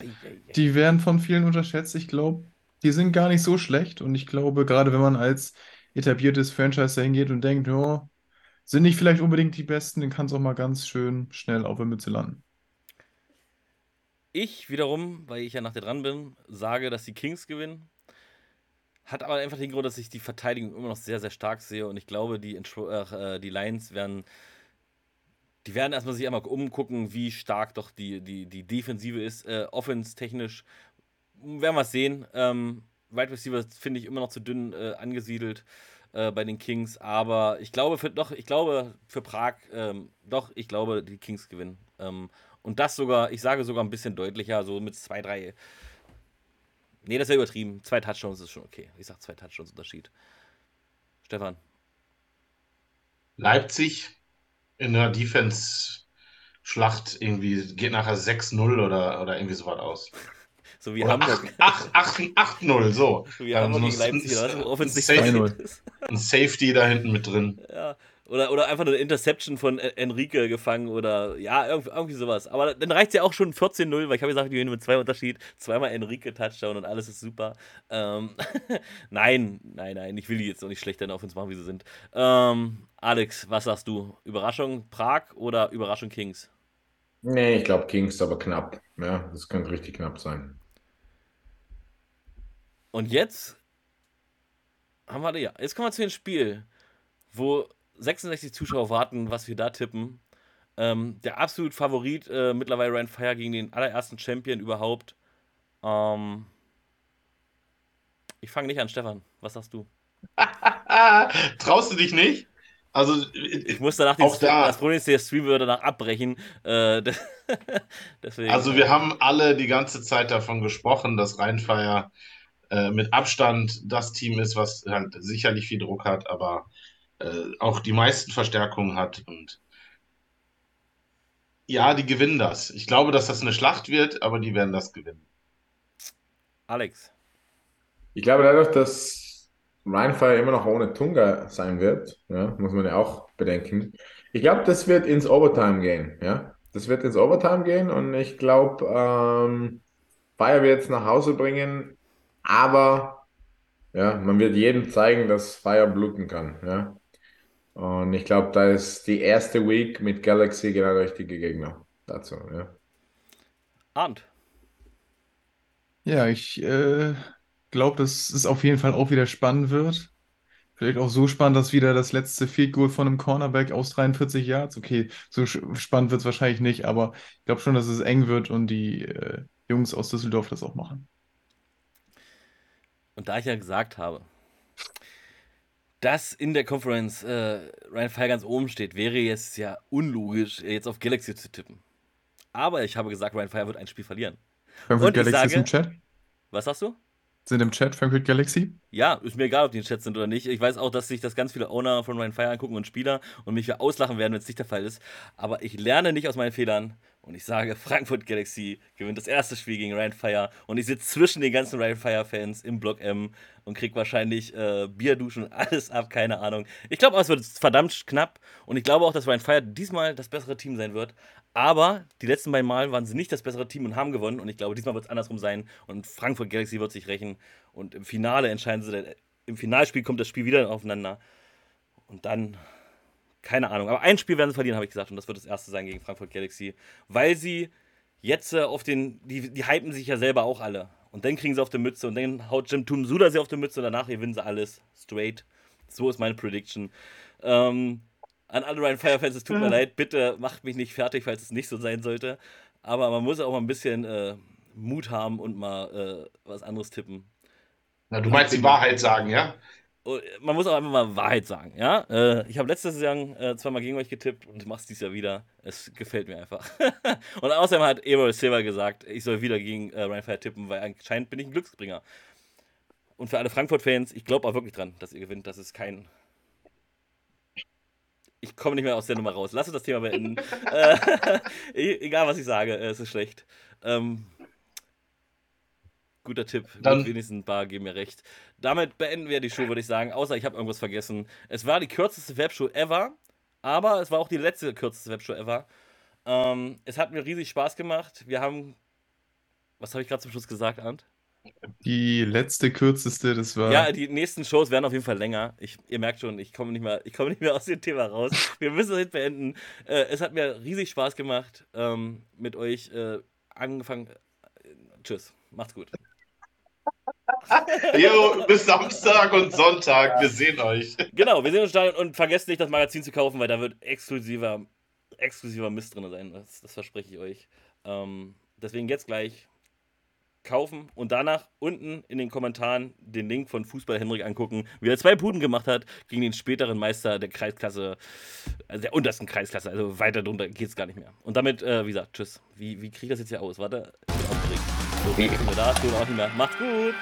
die werden von vielen unterschätzt. Ich glaube, die sind gar nicht so schlecht. Und ich glaube, gerade wenn man als etabliertes Franchise da hingeht und denkt, ja, sind nicht vielleicht unbedingt die Besten, dann kann es auch mal ganz schön schnell auf der Mütze landen. Ich wiederum, weil ich ja nach der dran bin, sage, dass die Kings gewinnen. Hat aber einfach den Grund, dass ich die Verteidigung immer noch sehr, sehr stark sehe und ich glaube, die, äh, die Lions werden. Die werden erstmal sich einmal umgucken, wie stark doch die, die, die Defensive ist. Äh, Offense-technisch werden wir es sehen. Ähm, Wide Receiver finde ich immer noch zu dünn äh, angesiedelt äh, bei den Kings, aber ich glaube für doch, ich glaube für Prag, ähm, doch, ich glaube, die Kings gewinnen. Ähm, und das sogar, ich sage sogar ein bisschen deutlicher, so mit zwei, drei. Nee, das wäre übertrieben. Zwei Touchdowns ist schon okay. Ich sag zwei Touchdowns Unterschied. Stefan. Leipzig in der Defense-Schlacht irgendwie geht nachher 6-0 oder, oder irgendwie sowas aus. So wie Oder Hamburg. 8-0, so. So wie Dann Hamburg gegen Leipzig, ein- oder? was? Worauf uns nicht Safe- passiert ist. Ein Safety da hinten mit drin. Ja. Oder, oder einfach eine Interception von En- Enrique gefangen oder ja, irgendwie, irgendwie sowas. Aber dann reicht es ja auch schon 14-0, weil ich habe gesagt, die gewinnen mit zwei Unterschied. Zweimal Enrique Touchdown und alles ist super. Ähm, nein, nein, nein, ich will die jetzt auch nicht schlechter auf uns machen, wie sie sind. Ähm, Alex, was sagst du? Überraschung Prag oder Überraschung Kings? Nee, ich glaube Kings, aber knapp. Ja, das könnte richtig knapp sein. Und jetzt haben wir, ja, jetzt kommen wir zu dem Spiel, wo 66 Zuschauer warten, was wir da tippen. Ähm, der absolut Favorit äh, mittlerweile Ryan Fire gegen den allerersten Champion überhaupt. Ähm, ich fange nicht an, Stefan. Was sagst du? Traust du dich nicht? Also, Ich muss danach Auch da. das Problem ist, der Stream würde danach abbrechen. Äh, also wir haben alle die ganze Zeit davon gesprochen, dass Rheinfeier äh, mit Abstand das Team ist, was halt sicherlich viel Druck hat, aber äh, auch die meisten Verstärkungen hat. Und ja, die gewinnen das. Ich glaube, dass das eine Schlacht wird, aber die werden das gewinnen. Alex. Ich glaube dadurch, dass Rheinfire immer noch ohne Tunga sein wird, ja, muss man ja auch bedenken. Ich glaube, das wird ins Overtime gehen, ja. Das wird ins Overtime gehen und ich glaube, ähm, Fire wird es nach Hause bringen, aber ja, man wird jedem zeigen, dass Fire bluten kann, ja. Und ich glaube, da ist die erste Week mit Galaxy genau der richtige Gegner dazu, ja. Arndt. Ja, ich äh, glaube, dass es auf jeden Fall auch wieder spannend wird. Vielleicht auch so spannend, dass wieder das letzte Field Goal von einem Cornerback aus 43 Yards. Okay, so spannend wird es wahrscheinlich nicht, aber ich glaube schon, dass es eng wird und die äh, Jungs aus Düsseldorf das auch machen. Und da ich ja gesagt habe, dass in der Conference äh, Ryan Fire ganz oben steht, wäre jetzt ja unlogisch, jetzt auf Galaxy zu tippen. Aber ich habe gesagt, Ryan Fire wird ein Spiel verlieren. Frankfurt Galaxy sage, ist im Chat. Was sagst du? Sind im Chat Frankfurt Galaxy? Ja, ist mir egal, ob die im Chat sind oder nicht. Ich weiß auch, dass sich das ganz viele Owner von Ryan Fire angucken und Spieler und mich für auslachen werden, wenn es nicht der Fall ist. Aber ich lerne nicht aus meinen Fehlern und ich sage, Frankfurt Galaxy gewinnt das erste Spiel gegen Ryan Fire und ich sitze zwischen den ganzen Ryan Fire Fans im Block M und krieg wahrscheinlich äh, Bierduschen und alles ab, keine Ahnung. Ich glaube es wird verdammt knapp und ich glaube auch, dass Ryan Fire diesmal das bessere Team sein wird. Aber die letzten beiden Mal waren sie nicht das bessere Team und haben gewonnen. Und ich glaube, diesmal wird es andersrum sein. Und Frankfurt Galaxy wird sich rächen. Und im Finale entscheiden sie, im Finalspiel kommt das Spiel wieder aufeinander. Und dann, keine Ahnung. Aber ein Spiel werden sie verlieren, habe ich gesagt. Und das wird das erste sein gegen Frankfurt Galaxy. Weil sie jetzt äh, auf den, die, die hypen sich ja selber auch alle. Und dann kriegen sie auf die Mütze und dann haut Jim Tum Suda sie auf die Mütze und danach gewinnen sie alles straight. So ist meine Prediction. Ähm, an alle Ryan Fire-Fans, es tut mir leid, bitte macht mich nicht fertig, falls es nicht so sein sollte. Aber man muss auch mal ein bisschen äh, Mut haben und mal äh, was anderes tippen. Na, du meinst die Wahrheit sagen, ja? Oh, man muss auch einfach mal Wahrheit sagen, ja? Äh, ich habe letztes Jahr äh, zweimal gegen euch getippt und mach's dieses Jahr wieder. Es gefällt mir einfach. und außerdem hat Evo Silva gesagt, ich soll wieder gegen äh, Ryan Fire tippen, weil anscheinend bin ich ein Glücksbringer. Und für alle Frankfurt-Fans, ich glaube auch wirklich dran, dass ihr gewinnt. Das ist kein ich komme nicht mehr aus der Nummer raus. Lass uns das Thema beenden. e-, egal, was ich sage, es ist schlecht. Ähm, guter Tipp. Dann wenigstens ein paar geben mir recht. Damit beenden wir die Show, würde ich sagen. Außer ich habe irgendwas vergessen. Es war die kürzeste Webshow ever, aber es war auch die letzte kürzeste Webshow ever. Ähm, es hat mir riesig Spaß gemacht. Wir haben. Was habe ich gerade zum Schluss gesagt, Arndt? Die letzte, kürzeste, das war. Ja, die nächsten Shows werden auf jeden Fall länger. Ich, ihr merkt schon, ich komme nicht, mehr, komm nicht mehr aus dem Thema raus. Wir müssen es jetzt beenden. Äh, es hat mir riesig Spaß gemacht, ähm, mit euch äh, angefangen. Äh, tschüss, macht's gut. Jo, bis Samstag und Sonntag. Wir sehen euch. Genau, wir sehen uns da und vergesst nicht, das Magazin zu kaufen, weil da wird exklusiver, exklusiver Mist drin sein. Das, das verspreche ich euch. Ähm, deswegen jetzt gleich kaufen und danach unten in den Kommentaren den Link von Fußball Henrik angucken, wie er zwei Puden gemacht hat gegen den späteren Meister der Kreisklasse, also der untersten Kreisklasse, also weiter drunter geht es gar nicht mehr. Und damit, äh, wie gesagt, tschüss. Wie, wie kriege ich das jetzt hier aus? Warte, ich bin aufgeregt. So, da, auch nicht mehr. Macht's gut!